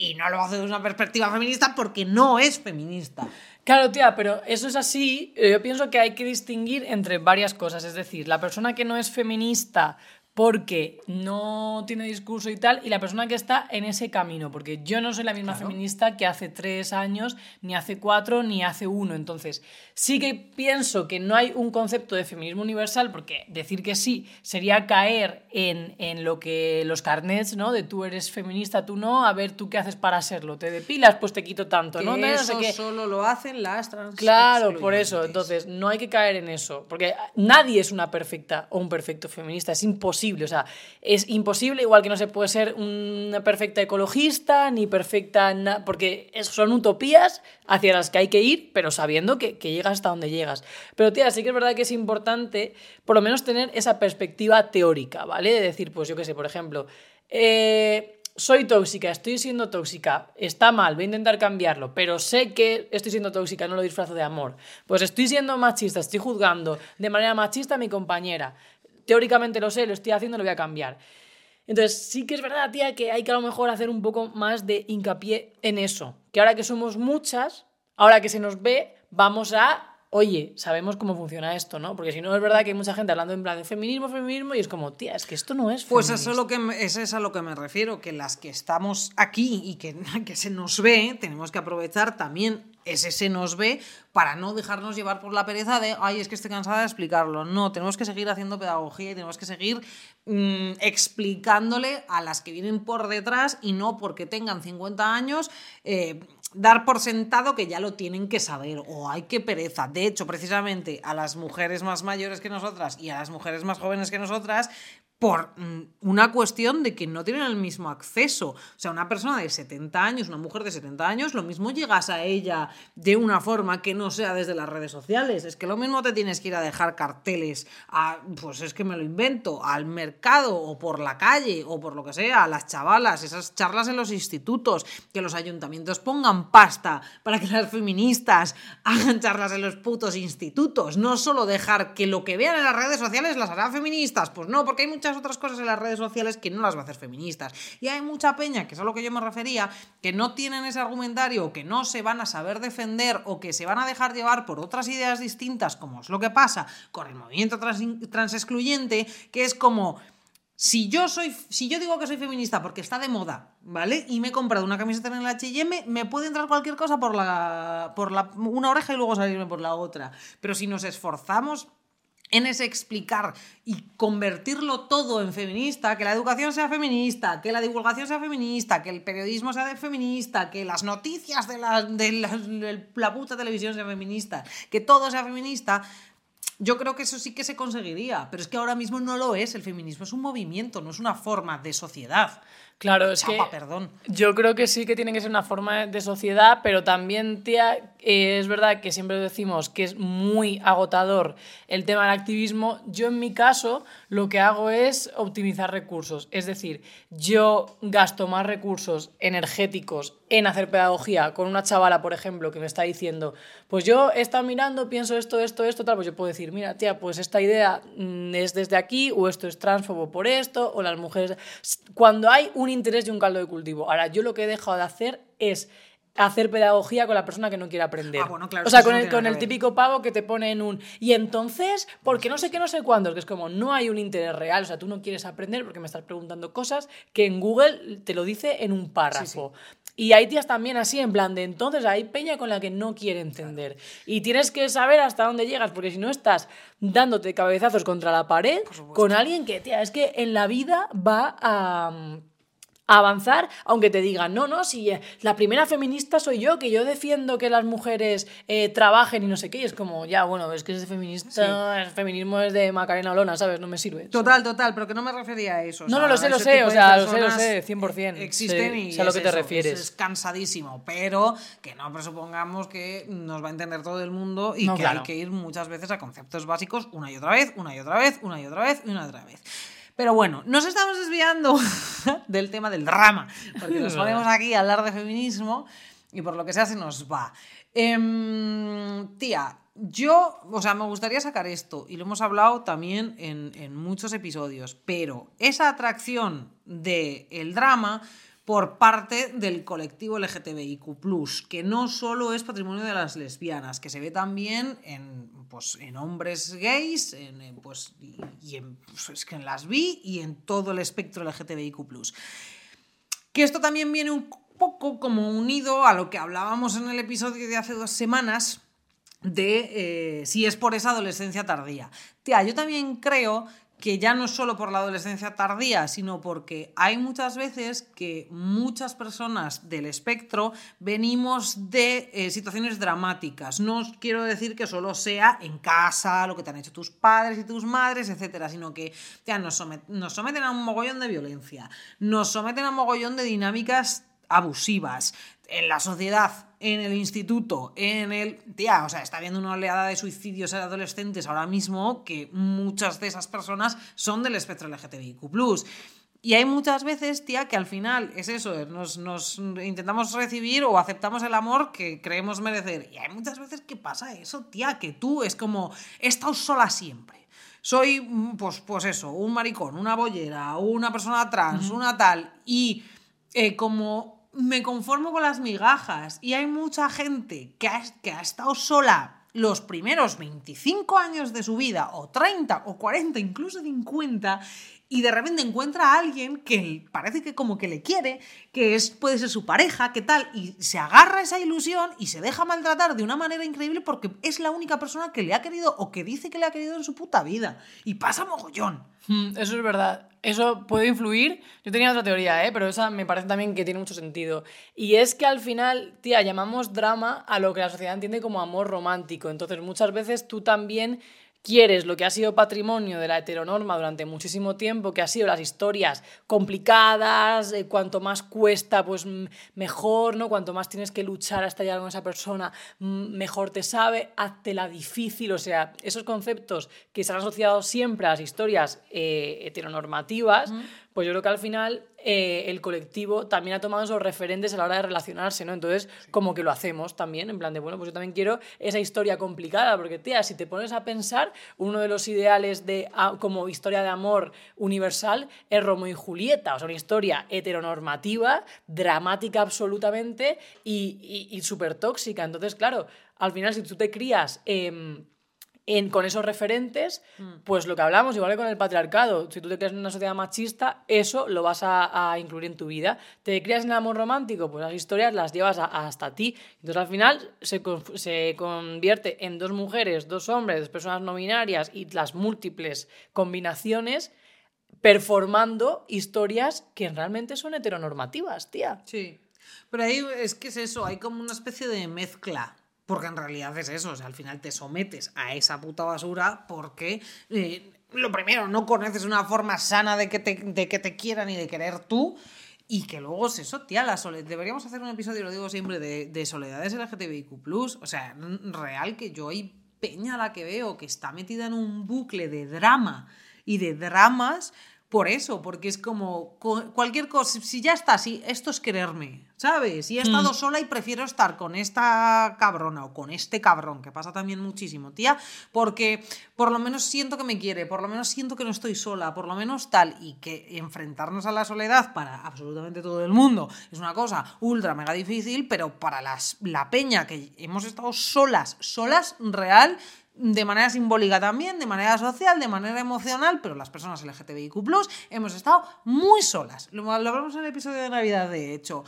Y no lo hace desde una perspectiva feminista porque no es feminista. Claro, tía, pero eso es así. Eh, yo pienso que hay que distinguir entre varias cosas. Es decir, la persona que no es feminista porque no tiene discurso y tal, y la persona que está en ese camino, porque yo no soy la misma feminista que hace tres años, ni hace cuatro, ni hace uno. Entonces, sí que pienso que no hay un concepto de feminismo universal, porque decir que sí sería caer en, en lo que los carnets, ¿no? De tú eres feminista, tú no, a ver tú qué haces para serlo. Te depilas, pues te quito tanto, ¿no? eso solo lo hacen las trans. Claro, por eso. Entonces, no hay que caer en eso, porque nadie es una perfecta o un perfecto feminista, es imposible o sea, es imposible, igual que no se puede ser una perfecta ecologista, ni perfecta... porque son utopías hacia las que hay que ir, pero sabiendo que, llegas hasta donde llegas. Pero, tía, sí que es verdad que es importante, por lo menos, tener esa perspectiva teórica, ¿vale? De decir, pues yo qué sé, por ejemplo... Eh, soy tóxica, estoy siendo tóxica, está mal, voy a intentar cambiarlo, pero sé que estoy siendo tóxica, no lo disfrazo de amor. Pues estoy siendo machista, estoy juzgando de manera machista a mi compañera teóricamente lo sé, lo estoy haciendo, lo voy a cambiar. Entonces, sí que es verdad, tía, que hay que a lo mejor hacer un poco más de hincapié en eso. Que ahora que somos muchas, ahora que se nos ve, vamos a, oye, sabemos cómo funciona esto, ¿no? Porque si no, es verdad que hay mucha gente hablando en plan de feminismo, feminismo, y es como, tía, es que esto no es Pues eso es, lo que, es a lo que me refiero, que las que estamos aquí y que, que se nos ve, tenemos que aprovechar también ese se nos ve para no dejarnos llevar por la pereza de, ay, es que estoy cansada de explicarlo. No, tenemos que seguir haciendo pedagogía y tenemos que seguir mm, explicándole a las que vienen por detrás y no porque tengan 50 años. Eh, dar por sentado que ya lo tienen que saber o hay que pereza. De hecho, precisamente a las mujeres más mayores que nosotras y a las mujeres más jóvenes que nosotras, por mm, una cuestión de que no tienen el mismo acceso. O sea, una persona de 70 años, una mujer de 70 años, lo mismo llegas a ella de una forma que no sea desde las redes sociales. Es que lo mismo te tienes que ir a dejar carteles, a, pues es que me lo invento, al mercado o por la calle o por lo que sea, a las chavalas, esas charlas en los institutos, que los ayuntamientos pongan pasta para que las feministas hagan charlas en los putos institutos. No solo dejar que lo que vean en las redes sociales las harán feministas, pues no, porque hay muchas otras cosas en las redes sociales que no las va a hacer feministas. Y hay mucha peña, que es a lo que yo me refería, que no tienen ese argumentario, que no se van a saber defender, o que se van a dejar llevar por otras ideas distintas, como es lo que pasa con el movimiento trans, excluyente, que es como si yo soy si yo digo que soy feminista porque está de moda, ¿vale? Y me he comprado una camiseta en el H&M, me puede entrar cualquier cosa por la por una oreja y luego salirme por la otra. Pero si nos esforzamos en ese explicar y convertirlo todo en feminista, que la educación sea feminista, que la divulgación sea feminista, que el periodismo sea de feminista, que las noticias de la, de la, puta televisión sea feminista, que todo sea feminista, yo creo que eso sí que se conseguiría, pero es que ahora mismo no lo es. El feminismo es un movimiento, no es una forma de sociedad. Claro, es Chapa, que perdón. yo creo que sí que tiene que ser una forma de sociedad, pero también, tía, eh, es verdad que siempre decimos que es muy agotador el tema del activismo. Yo en mi caso lo que hago es optimizar recursos, es decir, yo gasto más recursos energéticos en hacer pedagogía con una chavala, por ejemplo, que me está diciendo, pues yo he estado mirando, pienso esto, esto, esto, tal, pues yo puedo decir, mira, tía, pues esta idea mm, es desde aquí, o esto es transfobo por esto, o las mujeres... Cuando hay un interés y un caldo de cultivo. Ahora, yo lo que he dejado de hacer es hacer pedagogía con la persona que no quiere aprender. Ah, bueno, claro, o sea, con el, con el típico pavo que te pone en un... Y entonces, porque no sé qué, no sé cuándo. Que es como, no hay un interés real. O sea, tú no quieres aprender porque me estás preguntando cosas que en Google te lo dice en un párrafo. Y hay tías también así, en plan de entonces hay peña con la que no quiere entender. Y tienes que saber hasta dónde llegas, porque si no estás dándote cabezazos contra la pared con alguien que, tía, es que en la vida va a a avanzar, aunque te digan, no, no, si eh, la primera feminista soy yo, que yo defiendo que las mujeres eh, trabajen y no sé qué, y es como, ya, bueno, es que ese feminista, el feminismo es de Macarena Olona, ¿sabes? No me sirve. Total, total, pero que no me refería a eso. o No, sea, no, lo sé, lo sé, o sea, lo sé, lo sé, 100%. Existen Sí, y sé a lo es que te eso, refieres. Es cansadísimo, pero que no presupongamos que nos va a entender todo el mundo y No, que claro. hay que ir muchas veces a conceptos básicos una y otra vez, una y otra vez, una y otra vez y una y otra vez. Pero bueno, nos estamos desviando del tema del drama, porque nos ponemos aquí a hablar de feminismo y por lo que sea se nos va. Em, tía, yo, o sea, me gustaría sacar esto, y lo hemos hablado también en, en muchos episodios, pero esa atracción del drama por parte del colectivo LGTBIQ, que no solo es patrimonio de las lesbianas, que se ve también en, pues, en hombres gays, en, pues, y, en, pues, en las bi y en todo el espectro LGTBIQ. Que esto también viene un poco como unido a lo que hablábamos en el episodio de hace dos semanas de eh, si es por esa adolescencia tardía. Tía, yo también creo que ya no es solo por la adolescencia tardía, sino porque hay muchas veces que muchas personas del espectro venimos de eh, situaciones dramáticas. No quiero decir que solo sea en casa, lo que te han hecho tus padres y tus madres, etcétera, sino que somet- nos someten a un mogollón de violencia, nos someten a un mogollón de dinámicas abusivas en la sociedad, en el instituto, en el... Tía, o sea, está habiendo una oleada de suicidios de adolescentes ahora mismo que muchas de esas personas son del espectro LGTBIQ+. Y hay muchas veces, tía, que al final es eso, nos, nos intentamos recibir o aceptamos el amor que creemos merecer. Y hay muchas veces que pasa eso, tía, que tú es como, he estado sola siempre. Soy, mm, pues, pues eso, un maricón, una bollera, una persona trans, una tal. Y eh, como me conformo con las migajas. Y hay mucha gente que ha, que ha estado sola los primeros 25 años de su vida, o 30, o 40, incluso 50, y de repente encuentra a alguien que parece que como que le quiere, que es, puede ser su pareja, que tal, y se agarra esa ilusión y se deja maltratar de una manera increíble porque es la única persona que le ha querido o que dice que le ha querido en su puta vida. Y pasa mogollón. Mm, Eso es verdad. Eso puede influir. Yo tenía otra teoría, ¿eh? pero esa me parece también que tiene mucho sentido. Y es que al final, tía, llamamos drama a lo que la sociedad entiende como amor romántico. Entonces, muchas veces tú también quieres lo que ha sido patrimonio de la heteronorma durante muchísimo tiempo, que ha sido las historias complicadas, eh, cuanto más cuesta, pues mejor, ¿no? Cuanto más tienes que luchar hasta llegar con esa persona, mejor te sabe, la difícil, o sea, esos conceptos que se han asociado siempre a las historias eh, heteronormativas, pues yo creo que al final eh, el colectivo también ha tomado esos referentes a la hora de relacionarse, ¿no? Entonces, como que lo hacemos también, en plan de, bueno, pues yo también quiero esa historia complicada, porque, tía, si te pones a pensar, uno de los ideales de, ah, como historia de amor universal es Romeo y Julieta, o sea, una historia heteronormativa, dramática absolutamente y, y, y súper tóxica. Entonces, claro, al final, si tú te crías... em, en, con esos referentes, pues lo que hablamos, igual que con el patriarcado, si tú te creas en una sociedad machista, eso lo vas a, a incluir en tu vida. Te creas en el amor romántico, pues las historias las llevas a- hasta ti. Entonces al final se, se convierte en dos mujeres, dos hombres, dos personas no binarias y las múltiples combinaciones performando historias que realmente son heteronormativas, tía. Sí. Pero ahí es que es eso, hay como una especie de mezcla Porque en realidad es eso, o sea, al final te sometes a esa puta basura porque, eh, lo primero, no conoces una forma sana de que te, de que te quieran y de querer tú. Y que luego es eso, tía, la soledad. Deberíamos hacer un episodio, lo digo siempre, de, de soledades LGTBIQ. O sea, real que yo hay peña la que veo que está metida en un bucle de drama y de dramas por eso, porque es como cualquier cosa, si ya está, si esto es quererme, ¿sabes? Y he estado mm. sola y prefiero estar con esta cabrona o con este cabrón, que pasa también muchísimo, tía, porque por lo menos siento que me quiere, por lo menos siento que no estoy sola, por lo menos tal, y que enfrentarnos a la soledad para absolutamente todo el mundo es una cosa ultra mega difícil, pero para las, la peña que hemos estado solas, solas, real, de manera simbólica también, de manera social, de manera emocional, pero las personas LGTBIQ hemos estado muy solas. Lo, hablamos en el episodio de Navidad, de hecho.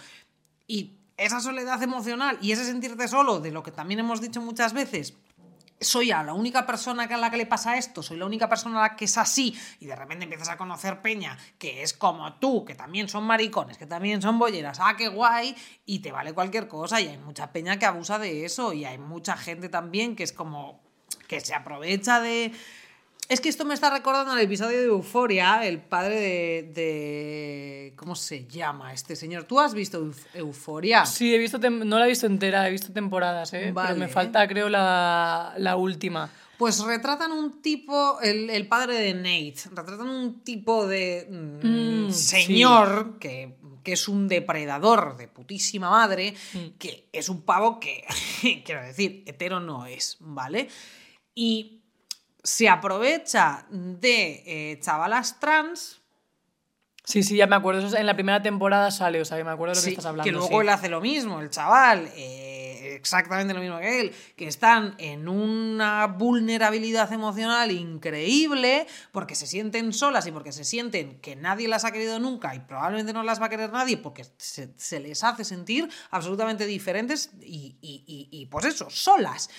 Y esa soledad emocional y ese sentirte solo, de lo que también hemos dicho muchas veces, soy a la única persona a la que le pasa esto, soy la única persona a la que es así, y de repente empiezas a conocer Peña, que es como tú, que también son maricones, que también son bolleras, ah, qué guay, y te vale cualquier cosa, y hay mucha Peña que abusa de eso, y hay mucha gente también que es como, que se aprovecha de... Es que esto me está recordando el episodio de Euforia, el padre de, ¿Cómo se llama este señor? ¿Tú has visto Euforia? Sí, he visto no la he visto entera, he visto temporadas, ¿eh? Pero me falta, creo, la, última. Pues retratan un tipo, el, padre de Nate, retratan un tipo de mm, mm, señor que, que, es un depredador de putísima madre, mm. que es un pavo que, quiero decir, hetero no es, ¿vale? Y se aprovecha de eh, chavalas trans. Sí, sí, ya me acuerdo. Eso en la primera temporada sale, o sea, que me acuerdo de lo que estás hablando. Que luego él hace lo mismo, el chaval, eh, exactamente lo mismo que él, que están en una vulnerabilidad emocional increíble porque se sienten solas y porque se sienten que nadie las ha querido nunca y probablemente no las va a querer nadie porque se, les hace sentir absolutamente diferentes y, y pues eso, solas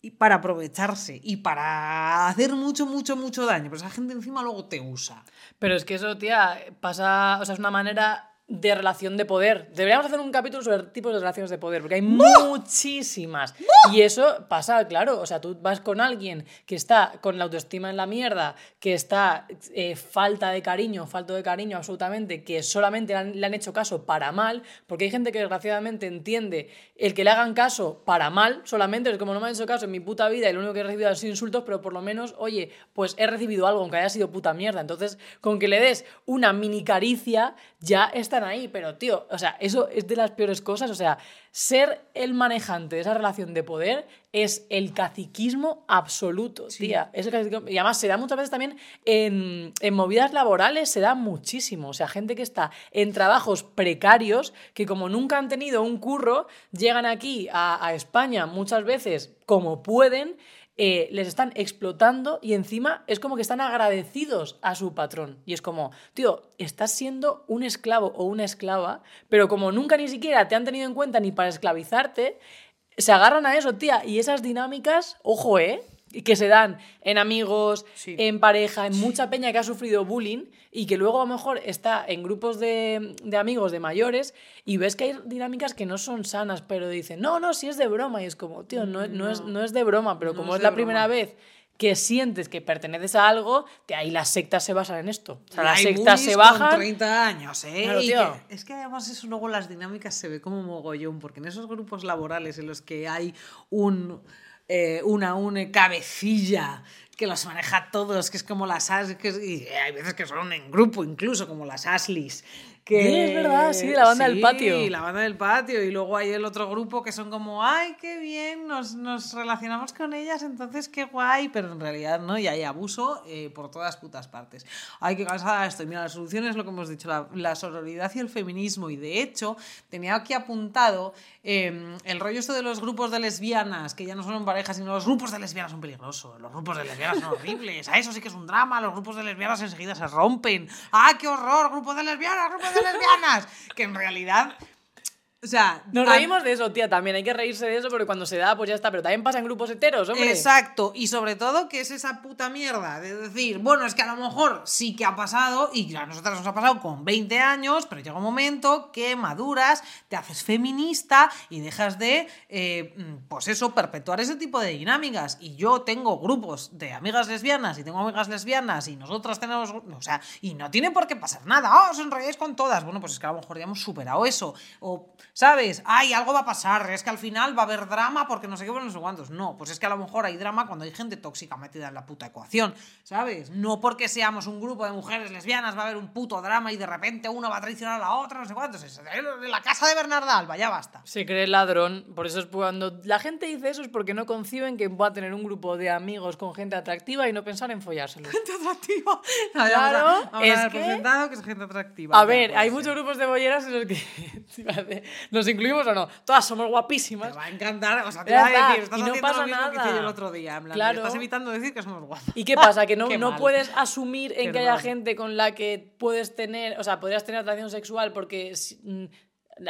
y para aprovecharse y para hacer mucho, mucho, mucho daño. Pero esa gente encima luego te usa. Pero es que eso, tía, pasa, o sea, es una manera de relación de poder. Deberíamos hacer un capítulo sobre tipos de relaciones de poder, porque hay muchísimas. Y eso pasa, claro, o sea, tú vas con alguien que está con la autoestima en la mierda, que está eh, falta de cariño, falto de cariño absolutamente, que solamente le han, hecho caso para mal, porque hay gente que desgraciadamente entiende el que le hagan caso para mal, solamente es como no me han hecho caso en mi puta vida y lo único que he recibido es insultos, pero por lo menos, oye, pues he recibido algo, aunque haya sido puta mierda. Entonces, con que le des una mini caricia, ya está ahí, pero tío, o sea, eso es de las peores cosas, o sea, ser el manejante de esa relación de poder es el caciquismo absoluto, tía. Es Y además se da muchas veces también en, movidas laborales, se da muchísimo. O sea, gente que está en trabajos precarios, que como nunca han tenido un curro, llegan aquí a, a España muchas veces como pueden eh, les están explotando y encima es como que están agradecidos a su patrón. Y es como, tío, estás siendo un esclavo o una esclava, pero como nunca ni siquiera te han tenido en cuenta ni para esclavizarte, se agarran a eso, tía. Y esas dinámicas, ojo, ¿eh? Que se dan en amigos, en pareja, en mucha peña que ha sufrido bullying y que luego a lo mejor está en grupos de, amigos de mayores y ves que hay dinámicas que no son sanas, pero dicen, no, no, si es de broma. Y es como, tío, no, no, es, no es de broma, pero como es, la primera vez que sientes que perteneces a algo, de ahí las sectas se basan en esto. O sea, las sectas se bajan. Con 30 años, ¿eh? es que además eso luego las dinámicas se ve como mogollón, porque en esos grupos laborales en los que hay un eh, una, una cabecilla que los maneja todos, que es como las que y hay veces que son en grupo incluso, como las Asleys, es verdad, sí, la banda del patio. Sí, la banda del patio. Y luego hay el otro grupo que son como, ay, qué bien, nos, nos relacionamos con ellas, entonces qué guay. Pero en realidad no, y hay abuso eh, por todas putas partes. Hay que cansar esto. Y mira, la solución es lo que hemos dicho, la, la sororidad y el feminismo. Y de hecho, tenía aquí apuntado em, el rollo esto de los grupos de lesbianas, que ya no son parejas, sino los grupos de lesbianas son peligrosos. Los grupos de lesbianas son horribles. A eso sí que es un drama. Los grupos de lesbianas enseguida se rompen. ¡Ah, qué horror! Grupos de lesbianas, grupos de que en realidad O sea, Nos reímos de eso, tía, también hay que reírse de eso porque cuando se da, pues ya está. Pero también pasa en grupos heteros, hombre. Exacto, y sobre todo que es esa puta mierda de decir, bueno, es que a lo mejor sí que ha pasado, y a nosotras nos ha pasado con 20 años, pero llega un momento que maduras, te haces feminista y dejas de, eh, pues eso, perpetuar ese tipo de dinámicas. Y yo tengo grupos de amigas lesbianas y tengo amigas lesbianas y nosotras tenemos, o sea, y no tiene por qué pasar nada, oh, os enrolláis con todas. Bueno, pues es que a lo mejor ya hemos superado eso. O, ¿sabes? Ay, algo va a pasar, es que al final va a haber drama porque no sé qué, pues no sé cuántos. No, pues es que a lo mejor hay drama cuando hay gente tóxica metida en la puta ecuación, ¿sabes? No porque seamos un grupo de mujeres lesbianas va a haber un puto drama y de repente uno va a traicionar a la otra, no sé cuántos. Es la casa de Bernarda Alba, ya basta. Se cree ladrón, por eso es cuando la gente dice eso es porque no conciben que pueda tener un grupo de amigos con gente atractiva y no pensar en follárselo. Gente atractiva. No, Claro, vamos a, vamos a es que- es gente atractiva. A ver, puede hay muchos grupos de bolleras en los que nos incluimos o no. Todas somos Te guapísimas. va a encantar, o sea, te va a decir, estás y no pasa lo mismo que hice nada. yo el otro día, en plan, Claro. estás evitando decir que somos guapas. ¿Y qué pasa? Que no, Qué no mal. puedes asumir en Qué que haya gente con la que puedes tener, o sea, podrías tener atracción sexual porque mm,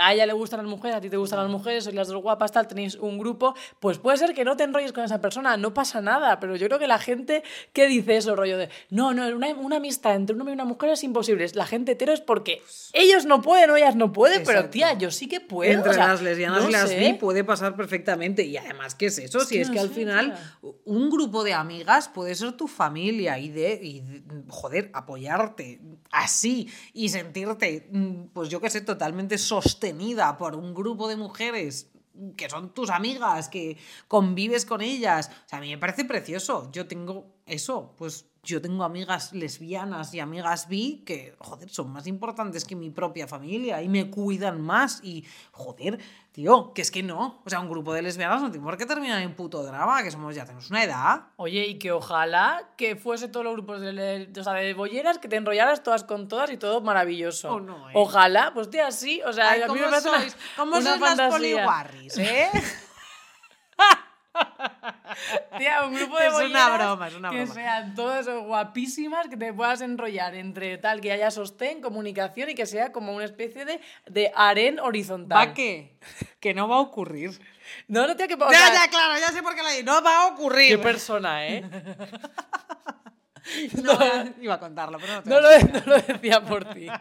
a ella le gustan las mujeres, a ti te gustan las mujeres, sois las dos guapas, tal, tenéis un grupo, pues puede ser que no te enrolles con esa persona, no pasa nada, pero yo creo que la gente que dice eso, rollo de, no, no, una, una amistad entre un hombre y una mujer es imposible, la gente hetero es porque ellos no pueden o ellas no pueden, pero tía, yo sí que puedo. Entre o sea, las lesbianas no y las bi puede pasar perfectamente. Y además, ¿qué es eso? si que es no que al sé, final tía. un grupo de amigas puede ser tu familia y de, y de- joder, apoyarte así y sentirte, mm, pues yo que sé, totalmente sostenida por un grupo de mujeres que son tus amigas, que convives con ellas. O sea, a mí me parece precioso. Yo tengo eso, pues yo tengo amigas lesbianas y amigas bi que, joder, son más importantes que mi propia familia y me cuidan más. Y, joder, tío, que es que no. O sea, un grupo de lesbianas no tiene por qué terminar en puto drama, que somos ya tenemos una edad. Oye, y que ojalá que fuese todos los grupos de, o sea, de bolleras, que te enrollaras todas con todas y todo maravilloso. Oh, no, eh. Ojalá, pues tía, sí, o sea, Ay, a mí ¿cómo me parece una-? ¿Cómo una sois las poliwarris, eh? Tía, un grupo de Es una broma, es una que broma. sean todas guapísimas, que te puedas enrollar entre tal, que haya sostén, comunicación y que sea como una especie de, de harén horizontal. ¿Va qué? Que no va a ocurrir. No, no, tía, que... o ya, ya, claro, ya sé por qué la digo. No va a ocurrir. Qué persona, ¿eh? No, iba a contarlo, pero no te No lo, no lo decía por ti.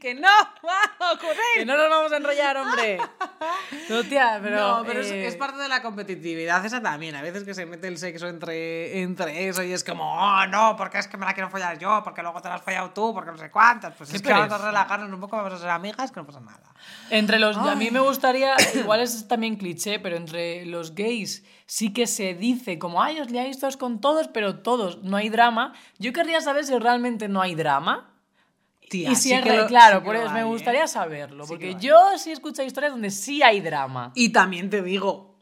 Que no va a ocurrir. Que no nos vamos a enrollar, hombre. No, tía, pero... no, pero es- eh, es, parte de la competitividad esa también. A veces que se mete el sexo entre, entre eso y es como, oh, no, porque es que me la quiero follar yo, porque luego te la has follado tú, porque no sé cuántas. Pues es que vamos a relajarnos un poco, vamos a ser amigas, que no pasa nada. Entre los. A mí me gustaría. Igual es también cliché, pero entre los gays sí que se dice como, ay, os liáis todos con todos, pero todos, no hay drama. Yo querría saber si realmente no hay drama. Tía, y si sí es que lo- claro, sí por eso me ¿eh? gustaría saberlo. Porque yo sí escucho historias donde sí hay drama. Y también te digo,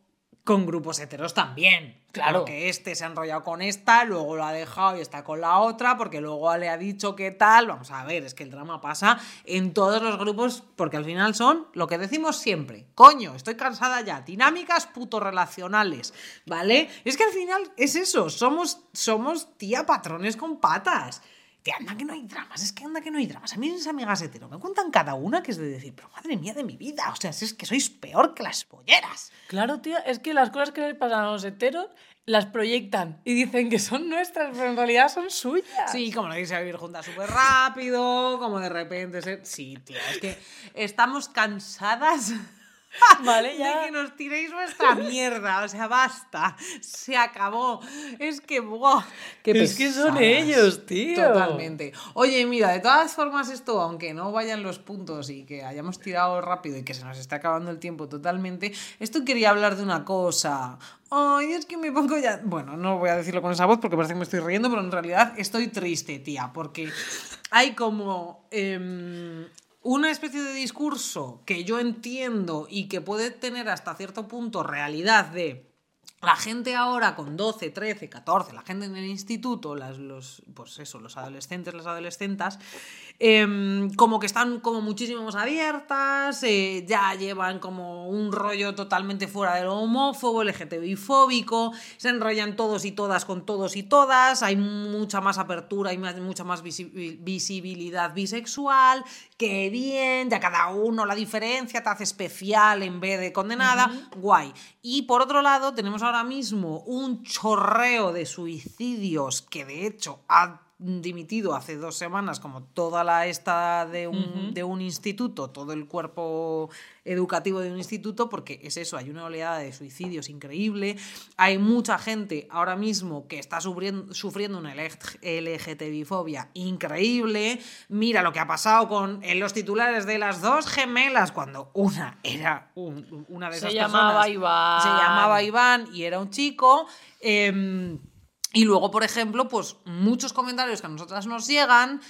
con grupos heteros también. Claro. Porque este se ha enrollado con esta, luego lo ha dejado y está con la otra, porque luego le ha dicho qué tal. Vamos a ver, es que el drama pasa en todos los grupos, porque al final son lo que decimos siempre. Coño, estoy cansada ya. Dinámicas puto relacionales, ¿vale? Es que al final es eso, somos, somos tía patrones con patas. Tía, anda que no hay dramas, es que anda que no hay dramas. A mí mis amigas hetero me cuentan cada una que es de decir, pero madre mía de mi vida, o sea, si es que sois peor que las polleras. Claro, tía, es que las cosas que les pasan a los heteros las proyectan y dicen que son nuestras, pero en realidad son suyas. Sí, como lo dice vivir juntas súper rápido, como de repente ser... Sí, tía, es que estamos cansadas Vale, ya. de que nos tiréis vuestra mierda, o sea, basta, se acabó. Es que, ¡buah! qué Es que son ellos, tío. Totalmente. Oye, mira, de todas formas esto, aunque no vayan los puntos y que hayamos tirado rápido y que se nos está acabando el tiempo totalmente, esto quería hablar de una cosa. Ay, es que me pongo ya... Bueno, no voy a decirlo con esa voz porque parece que me estoy riendo, pero en realidad estoy triste, tía, porque hay como... em, una especie de discurso que yo entiendo y que puede tener hasta cierto punto realidad de la gente ahora con 12, 13, 14, la gente en el instituto, las, los, pues eso, los adolescentes, las adolescentas, em, como que están como muchísimo más abiertas, eh, ya llevan como un rollo totalmente fuera de lo homófobo, LGTBI fóbico, se enrollan todos y todas con todos y todas, hay mucha más apertura, hay mucha más visibilidad bisexual, que bien, ya cada uno la diferencia te hace especial en vez de condenada, guay. Y por otro lado, tenemos ahora mismo un chorreo de suicidios que de hecho ha dimitido hace dos semanas como toda la esta de un, de un instituto, todo el cuerpo educativo de un instituto, porque es eso, hay una oleada de suicidios increíble, hay mucha gente ahora mismo que está sufriendo, sufriendo una LGTBI-fobia increíble, mira lo que ha pasado con en los titulares de las dos gemelas, cuando una era una de esas Se llamaba Iván. se llamaba Iván y era un chico. Em, y luego, por ejemplo, pues muchos comentarios que a nosotras nos llegan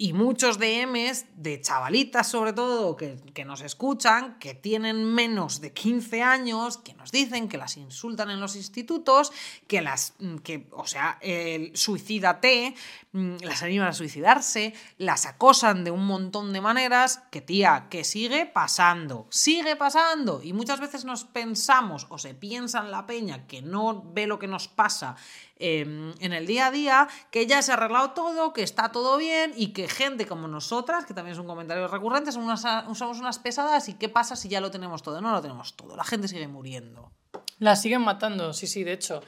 y muchos DMs de chavalitas, sobre todo, que, que, nos escuchan, que tienen menos de 15 años, que nos dicen que las insultan en los institutos, que las. que, o sea, el suicídate, mm, las animan a suicidarse, las acosan de un montón de maneras, que tía, que sigue pasando, sigue pasando. Y muchas veces nos pensamos, o se piensa en la peña que no ve lo que nos pasa Em, en el día a día, que ya se ha arreglado todo, que está todo bien y que gente como nosotras, que también es un comentario recurrente, somos unas, somos unas pesadas y qué pasa si ya lo tenemos todo. No lo tenemos todo, la gente sigue muriendo. La siguen matando, sí, sí, de hecho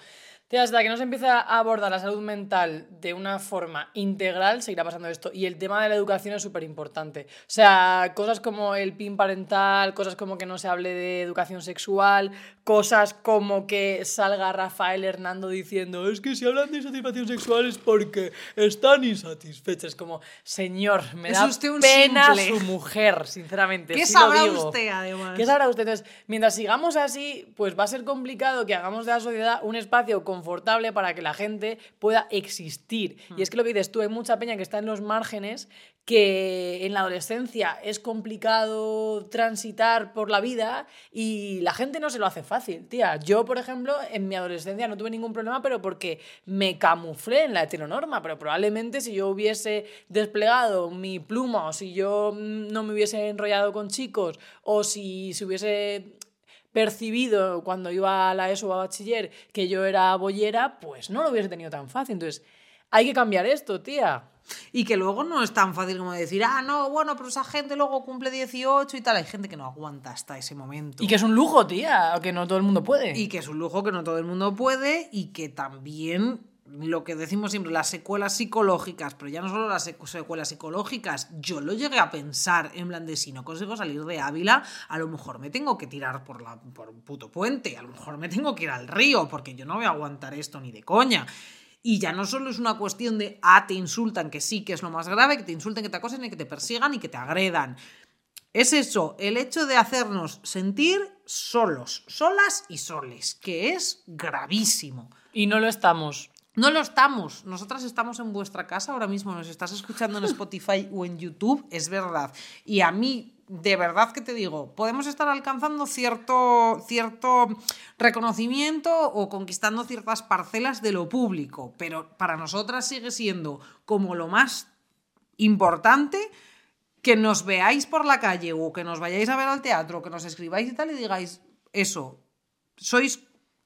hasta que no se empiece a abordar la salud mental de una forma integral, seguirá pasando esto. Y el tema de la educación es súper importante. O sea, cosas como el PIN parental, cosas como que no se hable de educación sexual, cosas como que salga Rafael Hernando diciendo es que si hablan de insatisfacción sexual es porque están insatisfechas. Como, señor, me da pena su mujer, sinceramente. ¿Qué sabrá usted, además? ¿Qué sabrá usted? Entonces, mientras sigamos así, pues va a ser complicado que hagamos de la sociedad un espacio con confortable para que la gente pueda existir. Y es que lo que dices tú, hay mucha peña que está en los márgenes, que en la adolescencia es complicado transitar por la vida y la gente no se lo hace fácil, tía. Yo, por ejemplo, en mi adolescencia no tuve ningún problema, pero porque me camuflé en la heteronorma, pero probablemente si yo hubiese desplegado mi pluma o si yo no me hubiese enrollado con chicos o si se hubiese percibido cuando iba a la ESO o a bachiller que yo era bollera, pues no lo hubiese tenido tan fácil. Entonces, hay que cambiar esto, tía. Y que luego no es tan fácil como decir, ah, no, bueno, pero esa gente luego cumple 18 y tal. Hay gente que no aguanta hasta ese momento. Y que es un lujo, tía, que no todo el mundo puede. Y que es un lujo que no todo el mundo puede y que también lo que decimos siempre, las secuelas psicológicas, pero ya no solo las secuelas psicológicas, yo lo llegué a pensar en plan si no consigo salir de Ávila, a lo mejor me tengo que tirar por, la, por un puto puente, a lo mejor me tengo que ir al río, porque yo no voy a aguantar esto ni de coña. Y ya no solo es una cuestión de, ah, te insultan, que sí, que es lo más grave, que te insulten, que te acosen y que te persigan y que te agredan. Es eso, el hecho de hacernos sentir solos, solas y soles, que es gravísimo. Y no lo estamos. No lo estamos. Nosotras estamos en vuestra casa ahora mismo. Nos estás escuchando en Spotify o en YouTube. Es verdad. Y a mí, de verdad que te digo, podemos estar alcanzando cierto, cierto reconocimiento o conquistando ciertas parcelas de lo público. Pero para nosotras sigue siendo como lo más importante que nos veáis por la calle o que nos vayáis a ver al teatro, que nos escribáis y tal y digáis eso. Sois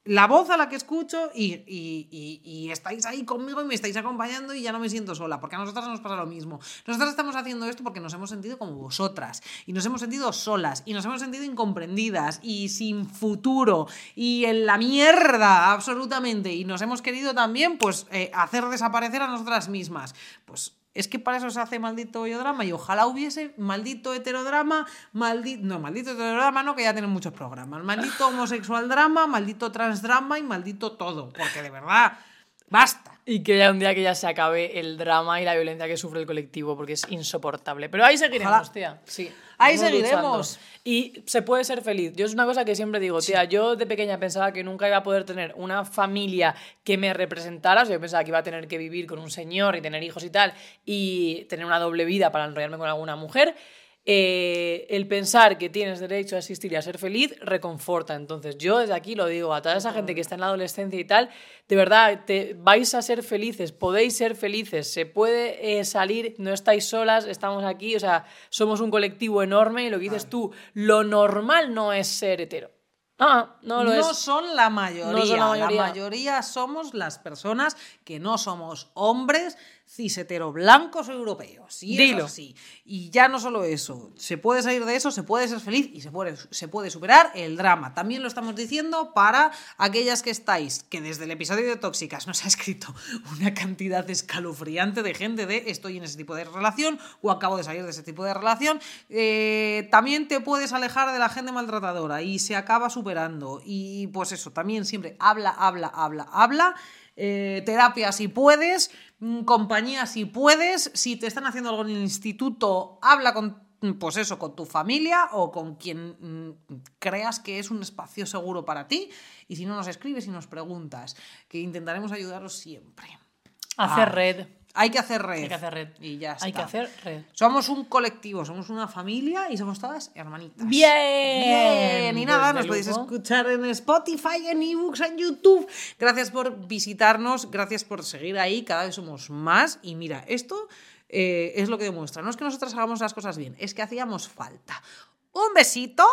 la voz a la que escucho y, estáis ahí conmigo y me estáis acompañando y ya no me siento sola, porque a nosotras nos pasa lo mismo. Nosotras estamos haciendo esto porque nos hemos sentido como vosotras y nos hemos sentido solas y nos hemos sentido incomprendidas y sin futuro y en la mierda absolutamente y nos hemos querido también pues eh, hacer desaparecer a nosotras mismas. Pues es que para eso se hace maldito drama y ojalá hubiese maldito heterodrama, maldito. No, maldito heterodrama no, que ya tienen muchos programas. Maldito homosexual drama, maldito transdrama y maldito todo. Porque de verdad, basta. Y que ya un día que ya se acabe el drama y la violencia que sufre el colectivo, porque es insoportable. Pero ahí seguiremos, tía. Sí. Ahí seguiremos. Y se puede ser feliz. Yo es una cosa que siempre digo, tía, yo de pequeña pensaba que nunca iba a poder tener una familia que me representara. yo pensaba que iba a tener que vivir con un señor y tener hijos y tal, y tener una doble vida para enrollarme con alguna mujer. Eh, el pensar que tienes derecho a existir y a ser feliz reconforta. Entonces, yo desde aquí lo digo a toda esa gente que está en la adolescencia y tal, de verdad, te, vais a ser felices, podéis ser felices, se puede eh, salir, no estáis solas, estamos aquí, o sea, somos un colectivo enorme y lo que dices tú, lo normal no es ser hetero. Ah, no lo no es. son la mayoría. No son la la mayoría. mayoría somos las personas que no somos hombres cis hetero blancos europeos. Y Dilo. eso sí. Y ya no solo eso. Se puede salir de eso, se puede ser feliz y se puede, se puede superar el drama. También lo estamos diciendo para aquellas que estáis, que desde el episodio de Tóxicas nos ha escrito una cantidad escalofriante de gente de estoy en ese tipo de relación o acabo de salir de ese tipo de relación. Eh, también te puedes alejar de la gente maltratadora y se acaba superando. Y pues eso, también siempre habla, habla, habla, habla. Eh, terapia si puedes, compañía si puedes, si te están haciendo algo en el instituto, habla con, mm, pues eso, con tu familia o con quien mm, creas que es un espacio seguro para ti. Y si no, nos escribes y nos preguntas, que intentaremos ayudaros siempre. Hacer Ah, red. Hay que hacer red. Hay que hacer red. Y ya Hay que está. hacer red. Somos un colectivo, somos una familia y somos todas hermanitas. Bien. Bien, y nada, Pues nos podéis escuchar en Spotify, en ebooks, en YouTube. Gracias por visitarnos, gracias por seguir ahí, cada vez somos más. Y mira, esto eh, es lo que demuestra. No es que nosotras hagamos las cosas bien, es que hacíamos falta. Un besito,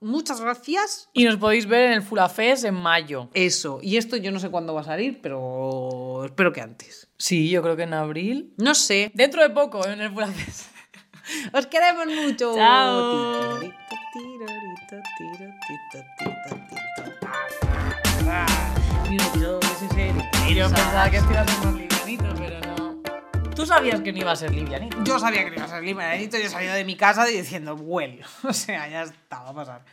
muchas gracias. Y nos podéis ver en el Fulafés en mayo. Eso, y esto yo no sé cuándo va a salir, pero espero que antes. Sí, yo creo que en abril. No sé. Dentro de poco, en el Fulafés. Os queremos mucho. Chao. Y un episodio de ese serie. Yo pensaba que esto iba a ser más livianito, pero no. Tú sabías que no iba a ser livianito. Yo sabía que no iba a ser limeranito y he salido de mi casa diciendo, huele. O sea, ya estaba a pasar.